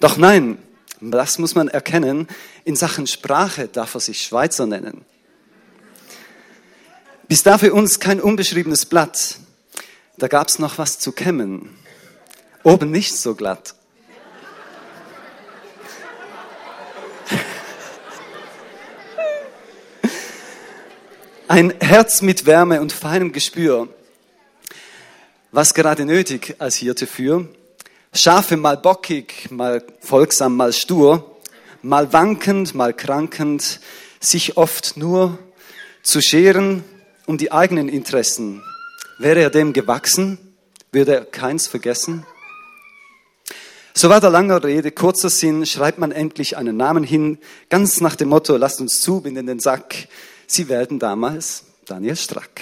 Doch nein, das muss man erkennen, in Sachen Sprache darf er sich Schweizer nennen. Bis da für uns kein unbeschriebenes Blatt. Da gab's noch was zu kämmen. Oben nicht so glatt. Ein Herz mit Wärme und feinem Gespür. Was gerade nötig als Hirte für. Schafe mal bockig, mal folgsam, mal stur, mal wankend, mal krankend, sich oft nur zu scheren, um die eigenen Interessen. Wäre er dem gewachsen, würde er keins vergessen. So war der lange Rede, kurzer Sinn, schreibt man endlich einen Namen hin, ganz nach dem Motto, lasst uns zubinden in den Sack. Sie werden damals Daniel Strack.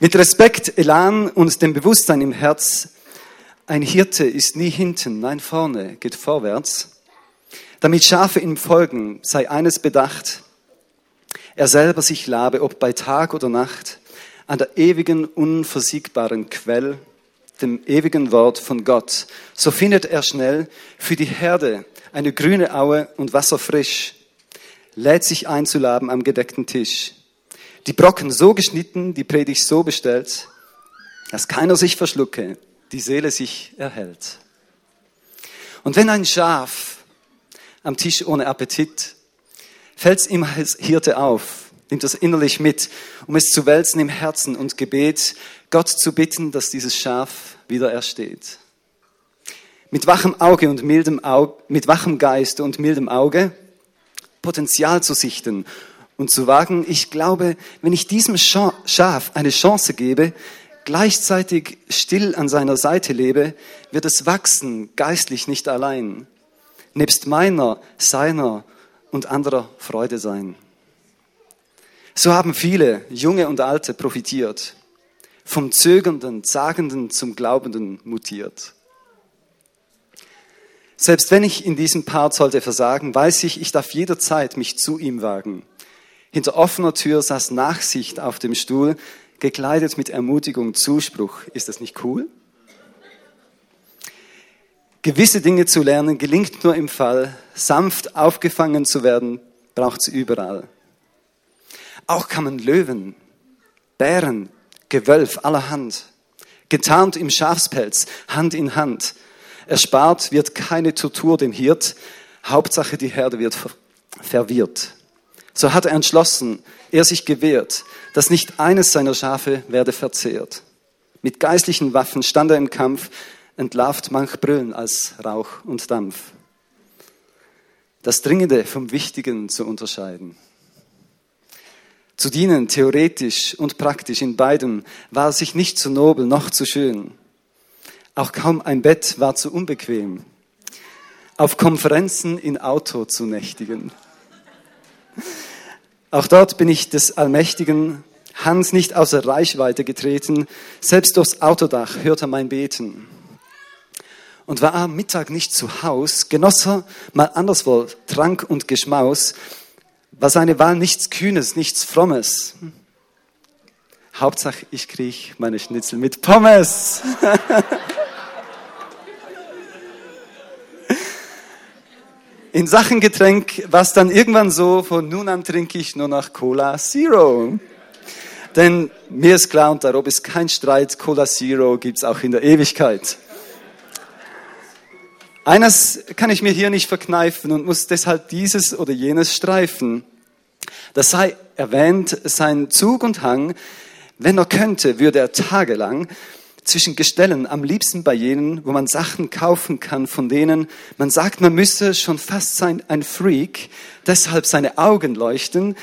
Mit Respekt, Elan und dem Bewusstsein im Herz, ein Hirte ist nie hinten, nein vorne, geht vorwärts. Damit Schafe ihm folgen, sei eines bedacht, er selber sich labe, ob bei Tag oder Nacht, an der ewigen, unversiegbaren Quell dem ewigen Wort von Gott, so findet er schnell für die Herde eine grüne Aue und Wasser frisch, lädt sich einzuladen am gedeckten Tisch. Die Brocken so geschnitten, die Predigt so bestellt, dass keiner sich verschlucke, die Seele sich erhält. Und wenn ein Schaf am Tisch ohne Appetit, fällt's ihm als Hirte auf, nimmt das innerlich mit, um es zu wälzen im Herzen und Gebet, Gott zu bitten, dass dieses Schaf wieder ersteht. Mit wachem Auge und mildem Auge, mit wachem Geist und mildem Auge Potenzial zu sichten und zu wagen, ich glaube, wenn ich diesem Schaf eine Chance gebe, gleichzeitig still an seiner Seite lebe, wird es wachsen, geistlich nicht allein, nebst meiner, seiner und anderer Freude sein. So haben viele, junge und alte, profitiert, vom Zögernden, Zagenden zum Glaubenden mutiert. Selbst wenn ich in diesem Part sollte versagen, weiß ich, ich darf jederzeit mich zu ihm wagen. Hinter offener Tür saß Nachsicht auf dem Stuhl, gekleidet mit Ermutigung, Zuspruch. Ist das nicht cool? Gewisse Dinge zu lernen gelingt nur im Fall, sanft aufgefangen zu werden, braucht es überall. Auch kann man Löwen, Bären, Gewölf allerhand, getarnt im Schafspelz, Hand in Hand, Erspart wird keine Tortur dem Hirt, Hauptsache die Herde wird verwirrt. So hat er entschlossen, er sich gewehrt, dass nicht eines seiner Schafe werde verzehrt. Mit geistlichen Waffen stand er im Kampf, entlarvt manch Brüllen als Rauch und Dampf. Das Dringende vom Wichtigen zu unterscheiden. Zu dienen, theoretisch und praktisch in beidem, war sich nicht zu nobel noch zu schön. Auch kaum ein Bett war zu unbequem. Auf Konferenzen in Auto zu nächtigen. Auch dort bin ich des allmächtigen Hans nicht außer Reichweite getreten. Selbst durchs Autodach hörte mein Beten. Und war am Mittag nicht zu Haus, genoss er mal anderswo Trank und Geschmaus, war seine Wahl nichts Kühnes, nichts Frommes. Hauptsache, ich krieg meine Schnitzel mit Pommes. in Sachen Getränk war es dann irgendwann so, von nun an trinke ich nur noch Cola Zero. Denn mir ist klar, und darob ist kein Streit, Cola Zero gibt es auch in der Ewigkeit. Eines kann ich mir hier nicht verkneifen und muss deshalb dieses oder jenes streifen. Das sei erwähnt, sein Zug und Hang, wenn er könnte, würde er tagelang zwischen Gestellen, am liebsten bei jenen, wo man Sachen kaufen kann, von denen man sagt, man müsse schon fast sein ein Freak, deshalb seine Augen leuchten,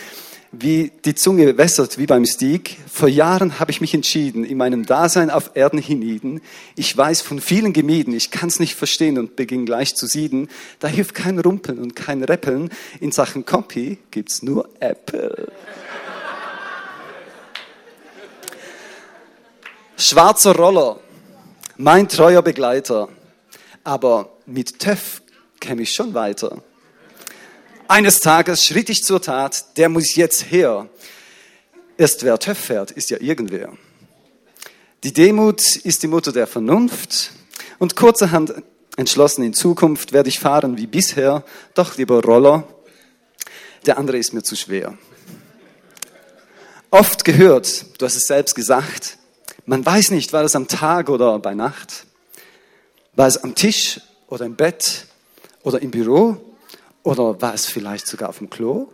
wie die Zunge wässert, wie beim Stieg. Vor Jahren habe ich mich entschieden, in meinem Dasein auf Erden hienieden. Ich weiß von vielen gemieden, ich kann es nicht verstehen und beging gleich zu sieden. Da hilft kein Rumpeln und kein Rappeln. In Sachen Copy gibt's nur Apple. Schwarzer Roller, mein treuer Begleiter. Aber mit TÜV käme ich schon weiter. Eines Tages schritt ich zur Tat, der muss jetzt her. Erst wer TÜV fährt, ist ja irgendwer. Die Demut ist die Mutter der Vernunft und kurzerhand entschlossen, in Zukunft werde ich fahren wie bisher, doch lieber Roller. Der andere ist mir zu schwer. Oft gehört, du hast es selbst gesagt, man weiß nicht, war es am Tag oder bei Nacht? War es am Tisch oder im Bett oder im Büro? Oder war es vielleicht sogar auf dem Klo?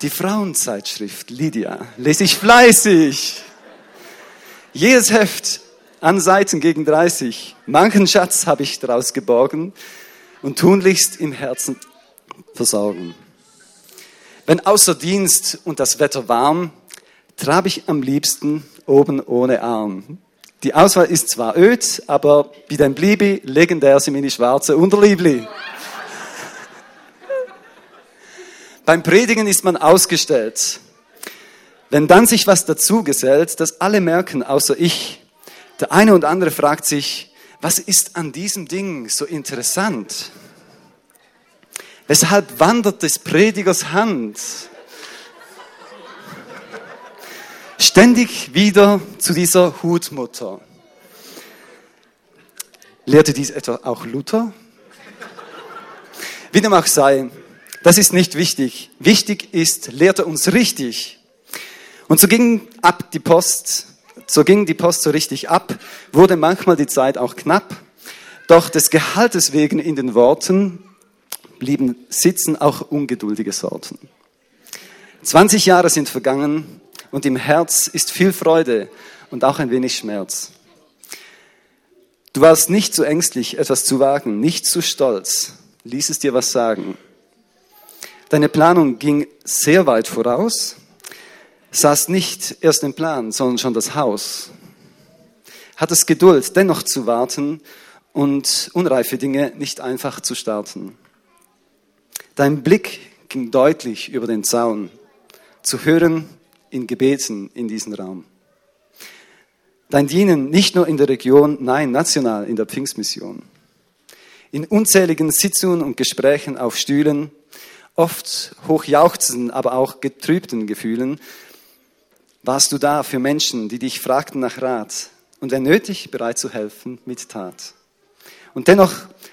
Die Frauenzeitschrift Lydia lese ich fleißig. Jedes Heft an Seiten gegen 30. Manchen Schatz habe ich daraus geborgen und tunlichst im Herzen versorgen. Wenn außer Dienst und das Wetter warm, trab ich am liebsten oben ohne Arm. Die Auswahl ist zwar öd, aber wie dein Bliebi, legendär sind meine schwarze Unterliebli. Beim Predigen ist man ausgestellt. Wenn dann sich was dazu gesellt, das alle merken, außer ich, der eine und andere fragt sich, was ist an diesem Ding so interessant? Weshalb wandert des Predigers Hand? Ständig wieder zu dieser Hutmutter. Lehrte dies etwa auch Luther? Wie dem auch sei, das ist nicht wichtig. Wichtig ist, lehrt er uns richtig. Und so ging ab die Post, so ging die Post so richtig ab, wurde manchmal die Zeit auch knapp. Doch des Gehaltes wegen in den Worten blieben sitzen auch ungeduldige Sorten. 20 Jahre sind vergangen und im Herz ist viel Freude und auch ein wenig Schmerz. Du warst nicht zu ängstlich, etwas zu wagen, nicht zu stolz, ließ es dir was sagen. Deine Planung ging sehr weit voraus, saß nicht erst im Plan, sondern schon das Haus. Hattest Geduld, dennoch zu warten und unreife Dinge nicht einfach zu starten. Dein Blick ging deutlich über den Zaun, zu hören in Gebeten in diesem Raum. Dein Dienen nicht nur in der Region, nein, national in der Pfingstmission. In unzähligen Sitzungen und Gesprächen auf Stühlen, oft hochjauchzenden, aber auch getrübten Gefühlen, warst du da für Menschen, die dich fragten nach Rat und wenn nötig bereit zu helfen mit Tat. Und dennoch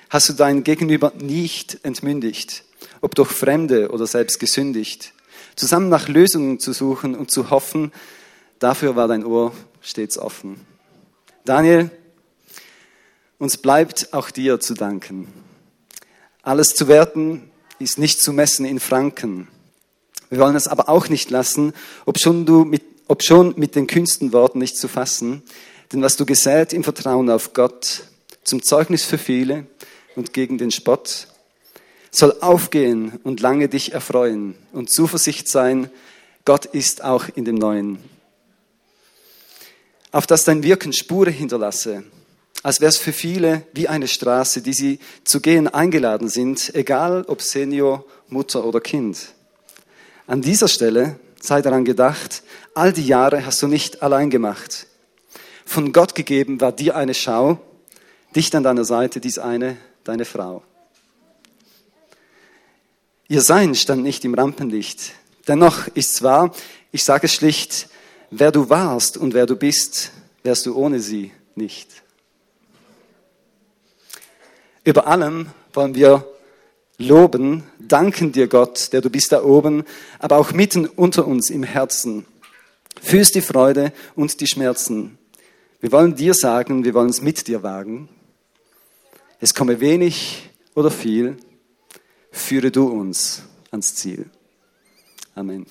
hast du dein Gegenüber nicht entmündigt, ob durch Fremde oder selbst gesündigt, zusammen nach Lösungen zu suchen und zu hoffen, dafür war dein Ohr stets offen. Daniel, uns bleibt auch dir zu danken. Alles zu werten ist nicht zu messen in Franken. Wir wollen es aber auch nicht lassen, ob schon, du mit, ob schon mit den kühnsten Worten nicht zu fassen. Denn was du gesät im Vertrauen auf Gott, zum Zeugnis für viele und gegen den Spott, soll aufgehen und lange dich erfreuen und Zuversicht sein, Gott ist auch in dem Neuen. Auf dass dein Wirken Spure hinterlasse, als wäre es für viele wie eine Straße, die sie zu gehen eingeladen sind, egal ob Senior, Mutter oder Kind. An dieser Stelle sei daran gedacht, all die Jahre hast du nicht allein gemacht. Von Gott gegeben war dir eine Schau, dicht an deiner Seite dies eine, deine Frau. Ihr Sein stand nicht im Rampenlicht. Dennoch ist's wahr, ich sage es schlicht, wer du warst und wer du bist, wärst du ohne sie nicht. Über allem wollen wir loben, danken dir Gott, der du bist da oben, aber auch mitten unter uns im Herzen. Fühlst die Freude und die Schmerzen. Wir wollen dir sagen, wir wollen es mit dir wagen. Es komme wenig oder viel, führe du uns ans Ziel. Amen.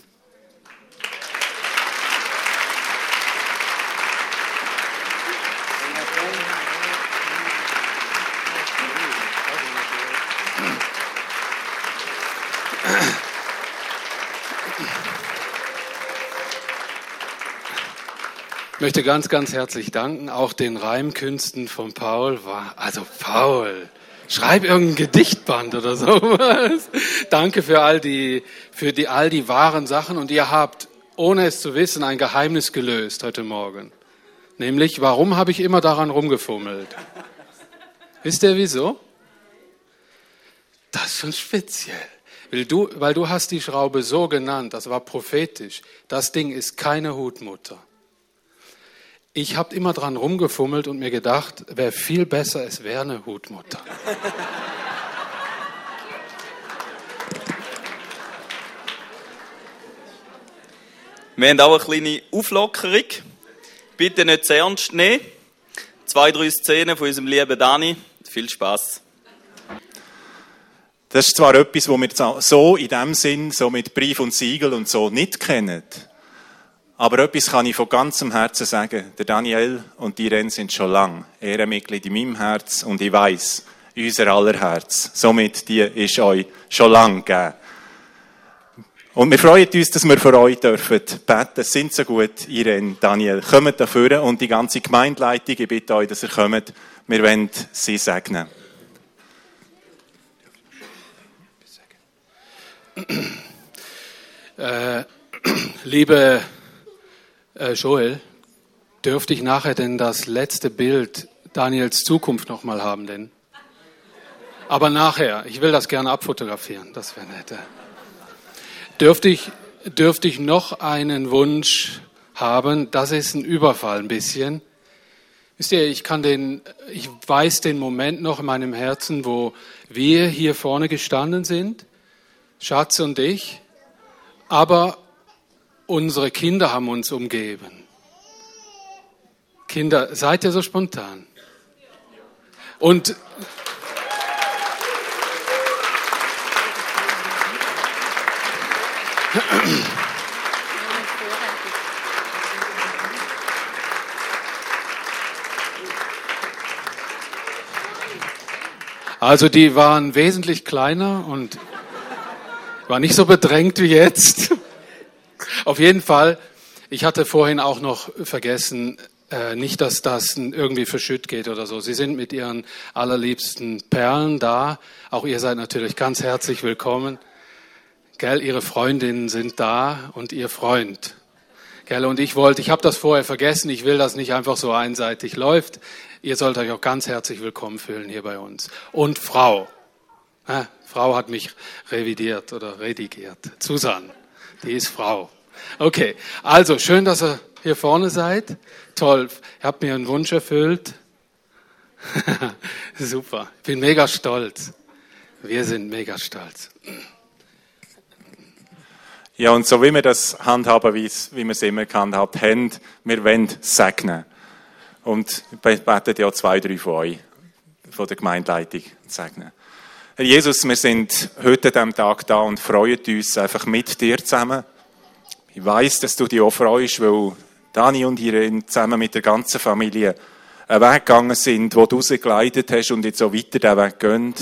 Möchte ganz, ganz herzlich danken, auch den Reimkünsten von Paul. Also Paul, schreib irgendein Gedichtband oder sowas. Danke für all die, für die, all die wahren Sachen und ihr habt, ohne es zu wissen, ein Geheimnis gelöst heute Morgen. Nämlich, warum habe ich immer daran rumgefummelt? Wisst ihr wieso? Das ist schon speziell. Weil du, weil du hast die Schraube so genannt, das war prophetisch. Das Ding ist keine Hutmutter. Ich habe immer dran rumgefummelt und mir gedacht, wäre viel besser, es wäre eine Hutmutter. Wir haben auch eine kleine Auflockerung. Bitte nicht zu ernst nehmen. Zwei, drei Szenen von unserem lieben Dani. Viel Spaß. Das ist zwar etwas, was wir so in dem Sinn, so mit Brief und Siegel und so nicht kennen. Aber etwas kann ich von ganzem Herzen sagen. Der Daniel und die Irene sind schon lang Ehrenmitglied in meinem Herz und ich weiß, unser aller Herz. Somit, die ist euch schon lang gegeben. Und wir freuen uns, dass wir für euch dürfen beten. Sind so gut, Irene, Daniel. Kommt dafür und die ganze Gemeindeleitung, ich bitte euch, dass ihr kommt. Wir wollen sie segnen. Äh, liebe äh, Joel, dürfte ich nachher denn das letzte Bild Daniels Zukunft nochmal haben denn? Aber nachher, ich will das gerne abfotografieren, das wäre nett. Dürfte ich, dürfte ich noch einen Wunsch haben, das ist ein Überfall ein bisschen. Wisst ihr, ich kann den, ich weiß den Moment noch in meinem Herzen, wo wir hier vorne gestanden sind, Schatz und ich, aber unsere Kinder haben uns umgeben. Kinder, seid ihr so spontan? Und Also die waren wesentlich kleiner und war nicht so bedrängt wie jetzt. Auf jeden Fall, ich hatte vorhin auch noch vergessen, äh, nicht, dass das irgendwie verschütt geht oder so. Sie sind mit ihren allerliebsten Perlen da. Auch ihr seid natürlich ganz herzlich willkommen. Gell, ihre Freundinnen sind da und ihr Freund. Gell, und ich wollte, ich habe das vorher vergessen, ich will, dass nicht einfach so einseitig läuft. Ihr sollt euch auch ganz herzlich willkommen fühlen hier bei uns. Und Frau. Ja, Frau hat mich revidiert oder redigiert. Susan, die ist Frau. Okay, also schön, dass ihr hier vorne seid. Toll, ihr habt mir einen Wunsch erfüllt. Super, ich bin mega stolz. Wir sind mega stolz. Ja, und so wie wir das handhaben, wie wir es immer gehandhabt haben, wir wollen segnen. Und beten ja zwei, drei von euch, von der Gemeindeleitung, segnen. Herr Jesus, wir sind heute an diesem Tag da und freuen uns einfach mit dir zusammen. Ich weiß, dass du dich auch freust, weil Dani und Irene zusammen mit der ganzen Familie einen Weg gegangen sind, wo du sie geleitet hast und jetzt auch weiter den Weg gehen.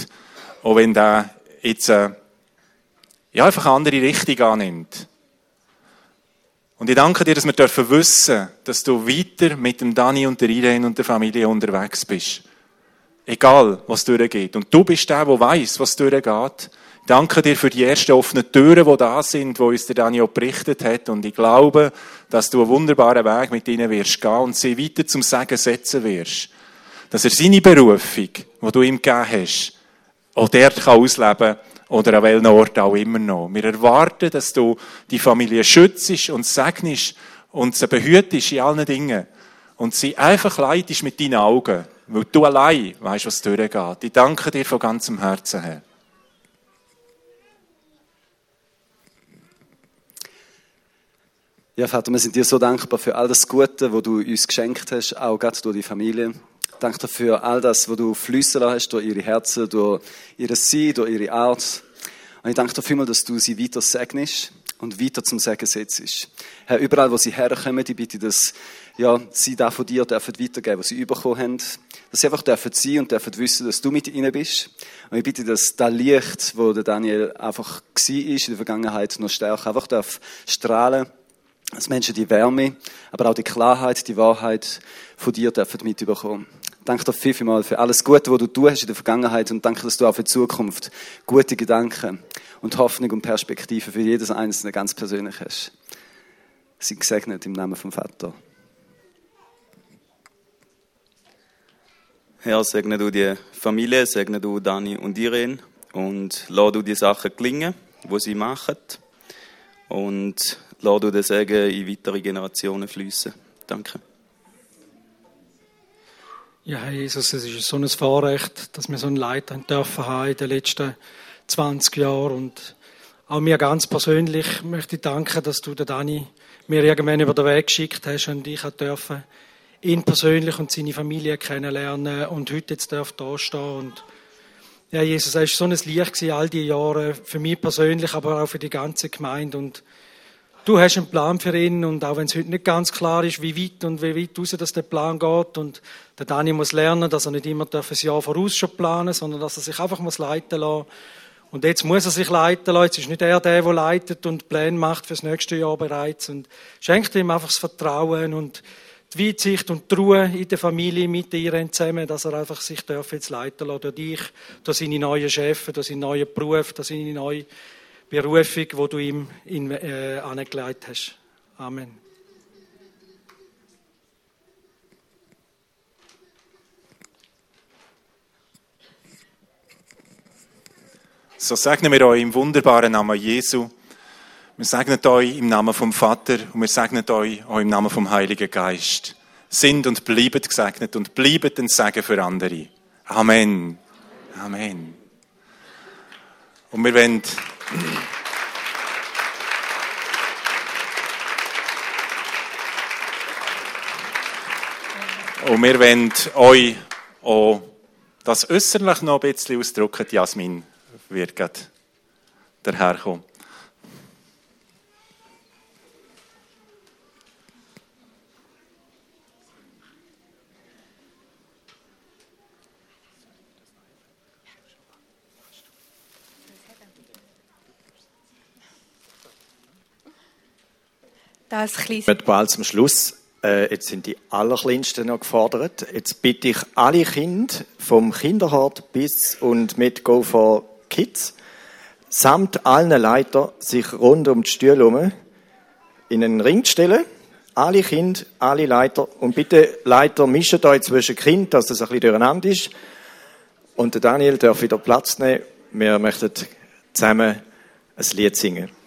Auch wenn der jetzt äh, ja, einfach eine andere Richtung annimmt. Und ich danke dir, dass wir dürfen wissen, dass du weiter mit dem Dani und der Irene und der Familie unterwegs bist. Egal, was durchgeht. Und du bist der, der weiß, was durchgeht. Danke dir für die ersten offenen Türen, die da sind, wo uns der Dani auch berichtet hat. Und ich glaube, dass du einen wunderbaren Weg mit ihnen wirst gehen und sie weiter zum Segen setzen wirst. Dass er seine Berufung, die du ihm gegeben hast, auch dort ausleben kann oder an welchem Ort auch immer noch. Wir erwarten, dass du die Familie schützt und segnest und sie behütest in allen Dingen und sie einfach leitest mit deinen Augen, weil du allein weißt, was durchgeht. Ich danke dir von ganzem Herzen her. Ja, Vater, wir sind dir so dankbar für all das Gute, wo du uns geschenkt hast, auch gerade durch die Familie. Danke dafür all das, was du flüssen hast durch ihre Herzen, durch ihre Sein, durch ihre Art. Und ich danke dir vielmals, dass du sie weiter segnest und weiter zum Segen setzt. Herr, überall, wo sie herkommen, ich bitte, dass ja, sie da von dir dürfen weitergeben, was sie bekommen haben. Dass sie einfach dürfen sein und dürfen wissen, dass du mit ihnen bist. Und ich bitte, dass das Licht, wo der Daniel einfach war in der Vergangenheit, noch stärker einfach darf strahlen dass Menschen die Wärme, aber auch die Klarheit, die Wahrheit von dir dürfen mitbekommen. Danke dir vielmals für alles Gute, was du tust in der Vergangenheit und danke, dass du auch für die Zukunft gute Gedanken und Hoffnung und Perspektive für jedes Einzelne ganz persönlich hast. Sie gesegnet im Namen vom Vater. Herr, segne du die Familie, segne du Dani und Irene und lass du die Sachen gelingen, wo sie machen und lass du den Segen in weitere Generationen fließen. Danke. Ja, Herr Jesus, es ist so ein Vorrecht, dass wir so einen Leiter dürfen haben in den letzten 20 Jahren. Und auch mir ganz persönlich möchte ich danken, dass du den Dani mir irgendwann über den Weg geschickt hast und ich dürfen ihn persönlich und seine Familie kennenlernen und heute jetzt darf da stehen und ja, Jesus, er ist so ein Licht all die Jahre, für mich persönlich, aber auch für die ganze Gemeinde und du hast einen Plan für ihn und auch wenn es heute nicht ganz klar ist, wie weit und wie weit raus dass der Plan geht und der Dani muss lernen, dass er nicht immer ein Jahr voraus schon planen sondern dass er sich einfach muss leiten lassen. Und jetzt muss er sich leiten lassen. Jetzt ist nicht er der, der leitet und Pläne macht fürs nächste Jahr bereits. Und schenkt ihm einfach das Vertrauen und die Weitsicht und die Ruhe in der Familie mit ihr zusammen, dass er einfach sich jetzt leiten lassen. Durch dich, durch seine neuen Chefs, durch seinen neuen Beruf, durch seine neue Berufung, wo du ihm in, äh, angelegt hast. Amen. So segnen wir euch im wunderbaren Namen Jesu. Wir segnen euch im Namen vom Vater und wir segnen euch auch im Namen vom Heiligen Geist. Sind und bleibt gesegnet und bleibt ein Segen für andere. Amen. Amen. Und wir wollen Und wir wollen euch auch das äußerlich noch ein bisschen ausdrücken. Jasmin wird gerade daherkommen. Das kleines Wir bald zum Schluss. Äh, jetzt sind die Allerkleinsten noch gefordert. Jetzt bitte ich alle Kinder vom Kinderhort bis und mit Go for Kids samt allen Leiter sich rund um die Stühle herum in einen Ring zu stellen. Alle Kinder, alle Leiter. Und bitte, Leiter, mischt euch zwischen Kind, dass das ein bisschen durcheinander ist. Und der Daniel darf wieder Platz nehmen. Wir möchten zusammen ein Lied singen.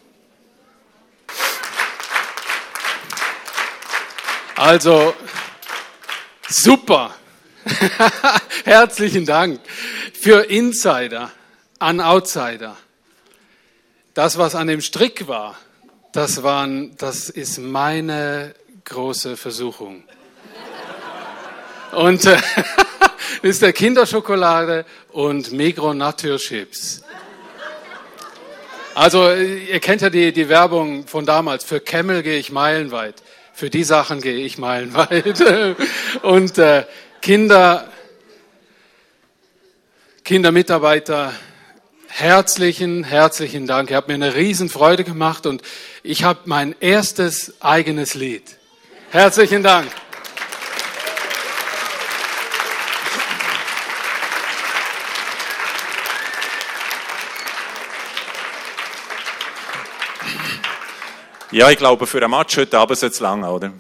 Also, super. Herzlichen Dank für Insider an Outsider. Das, was an dem Strick war, das, waren, das ist meine große Versuchung. Und äh, ist der Kinderschokolade und Migros Naturchips. Also, ihr kennt ja die, die Werbung von damals. Für Camel gehe ich meilenweit. Für die Sachen gehe ich meilenweit. Und äh, Kinder, Kindermitarbeiter, herzlichen, herzlichen Dank. Ihr habt mir eine Riesenfreude gemacht und ich habe mein erstes eigenes Lied. Herzlichen Dank. Ja, ich glaube, für ein Match heute Abend ist es lang, oder?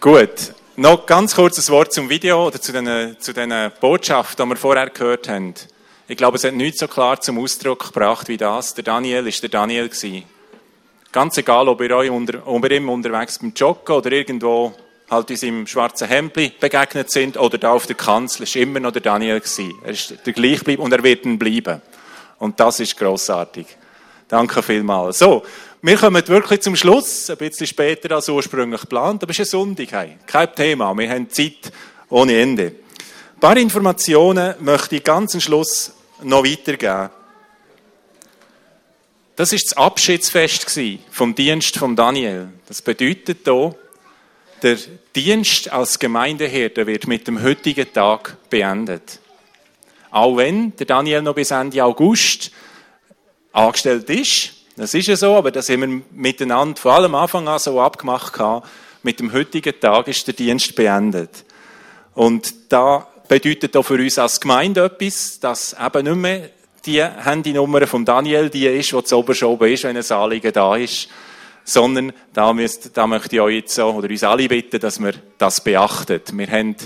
Gut. Noch ganz kurzes Wort zum Video oder zu den, zu den Botschaften, die wir vorher gehört haben. Ich glaube, es hat nichts so klar zum Ausdruck gebracht wie das. Der Daniel ist der Daniel gewesen. Ganz egal, ob ihr, euch unter, ob ihr ihm unterwegs beim Joggen oder irgendwo halt in seinem schwarzen Hemdli begegnet sind oder da auf der Kanzel, ist immer noch der Daniel gewesen. Er ist der gleich und er wird ihn bleiben. Und das ist großartig. Danke vielmals. So, wir kommen wirklich zum Schluss, ein bisschen später als ursprünglich geplant, aber es ist ein Sonntag. Kein Thema, wir haben Zeit ohne Ende. Ein paar Informationen möchte ich ganz am Schluss noch weitergeben. Das ist das Abschiedsfest vom Dienst von Daniel. Das bedeutet hier, der Dienst als Gemeindeherde wird mit dem heutigen Tag beendet. Auch wenn der Daniel noch bis Ende August angestellt ist, das ist ja so, aber das haben wir miteinander vor allem Anfang an so abgemacht gehabt. Mit dem heutigen Tag ist der Dienst beendet. Und da bedeutet auch für uns als Gemeinde etwas, dass eben nicht mehr die Handynummer von Daniel die ist, die zu oben ist, wenn ein Anliegen da ist, sondern da, müsst, da möchte ich euch jetzt so, oder uns alle bitten, dass wir das beachten. Wir haben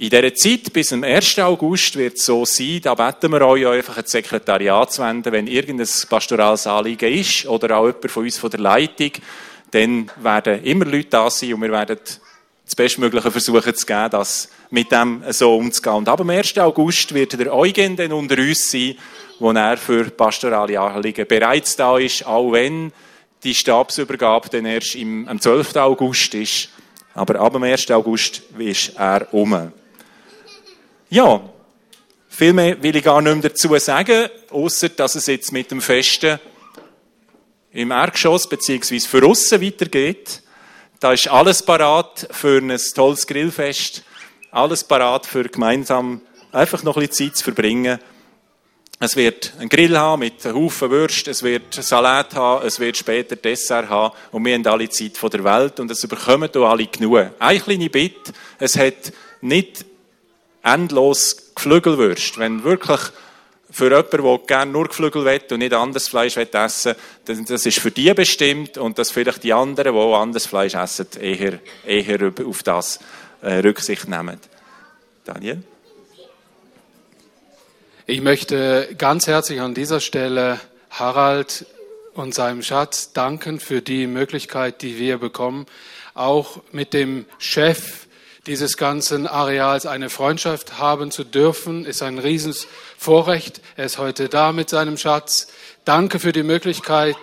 in dieser Zeit bis zum 1. August wird es so sein, da beten wir euch einfach ein Sekretariat zu wenden, wenn irgendein pastorales Anliegen ist oder auch jemand von uns von der Leitung, dann werden immer Leute da sein und wir werden das Bestmögliche versuchen zu geben, das mit dem so umzugehen. Und ab dem 1. August wird der Eugen dann unter uns sein, wo er für pastorale Anliegen bereits da ist, auch wenn die Stabsübergabe dann erst im, am 12. August ist. Aber ab dem 1. August ist er um. Ja, viel mehr will ich gar nicht mehr dazu sagen, außer dass es jetzt mit dem Festen im Erdgeschoss bzw. für aussen weitergeht. Da ist alles parat für ein tolles Grillfest, alles parat für gemeinsam einfach noch ein bisschen Zeit zu verbringen. Es wird einen Grill haben mit einem Haufen Würst, es wird Salat haben, es wird später Dessert haben und wir haben alle Zeit von der Welt und es bekommen auch alle genug. Eine kleine Bitte, es hat nicht endlos Geflügelwürst. Wenn wirklich für jemanden, der gerne nur Geflügel will und nicht anderes Fleisch essen will, das ist für die bestimmt und dass vielleicht die anderen, die auch anderes Fleisch essen, eher, eher auf das äh, Rücksicht nehmen. Daniel? Ich möchte ganz herzlich an dieser Stelle Harald und seinem Schatz danken für die Möglichkeit, die wir bekommen, auch mit dem Chef dieses ganzen Areals eine Freundschaft haben zu dürfen, ist ein Riesenvorrecht. Er ist heute da mit seinem Schatz. Danke für die Möglichkeit,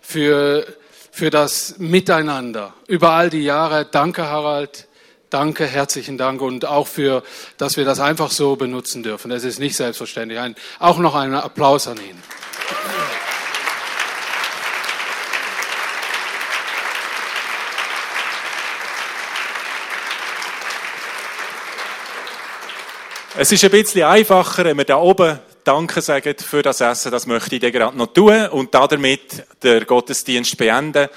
für, für das Miteinander über all die Jahre. Danke, Harald. Danke, herzlichen Dank und auch für, dass wir das einfach so benutzen dürfen. Es ist nicht selbstverständlich. Ein, auch noch einen Applaus an ihn. Es ist ein bisschen einfacher, wenn wir da oben Danke sagen für das Essen. Das möchte ich dir gerade noch tun und damit der Gottesdienst beenden.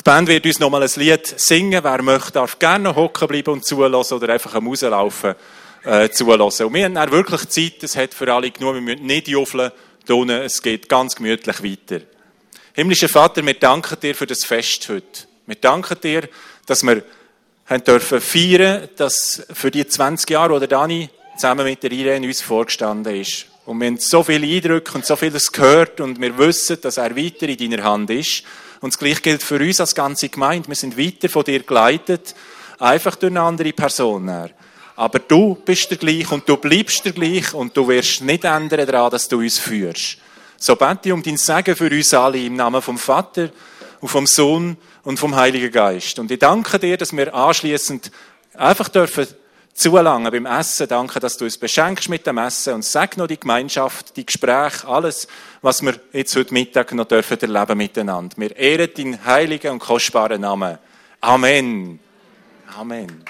Die Band wird uns nochmal ein Lied singen. Wer möchte, darf gerne hocken bleiben und zulassen oder einfach am Rauslaufen äh, zulassen. Und wir haben dann wirklich Zeit, es hat für alle genug, wir müssen nicht juffeln, unten, es geht ganz gemütlich weiter. Himmlischer Vater, wir danken dir für das Fest heute. Wir danken dir, dass wir haben dürfen feiern, dass für die 20 Jahre, wo Dani zusammen mit der Irene uns vorgestanden ist. Und wir haben so viele Eindrücke und so vieles gehört und wir wissen, dass er weiter in deiner Hand ist. Und das Gleiche gilt für uns als ganze Gemeinde. Wir sind weiter von dir geleitet, einfach durch eine andere Person. Aber du bist der gleich und du bleibst der gleich und du wirst nicht ändern daran, dass du uns führst. So bete ich um dein Segen für uns alle im Namen vom Vater und vom Sohn und vom Heiligen Geist. Und ich danke dir, dass wir anschließend einfach dürfen zulangen beim Essen. Danke, dass du uns beschenkst mit dem Essen und sag noch die Gemeinschaft, die Gespräche, alles, was wir jetzt heute Mittag noch dürfen erleben miteinander. Wir ehren deinen heiligen und kostbaren Namen. Amen. Amen.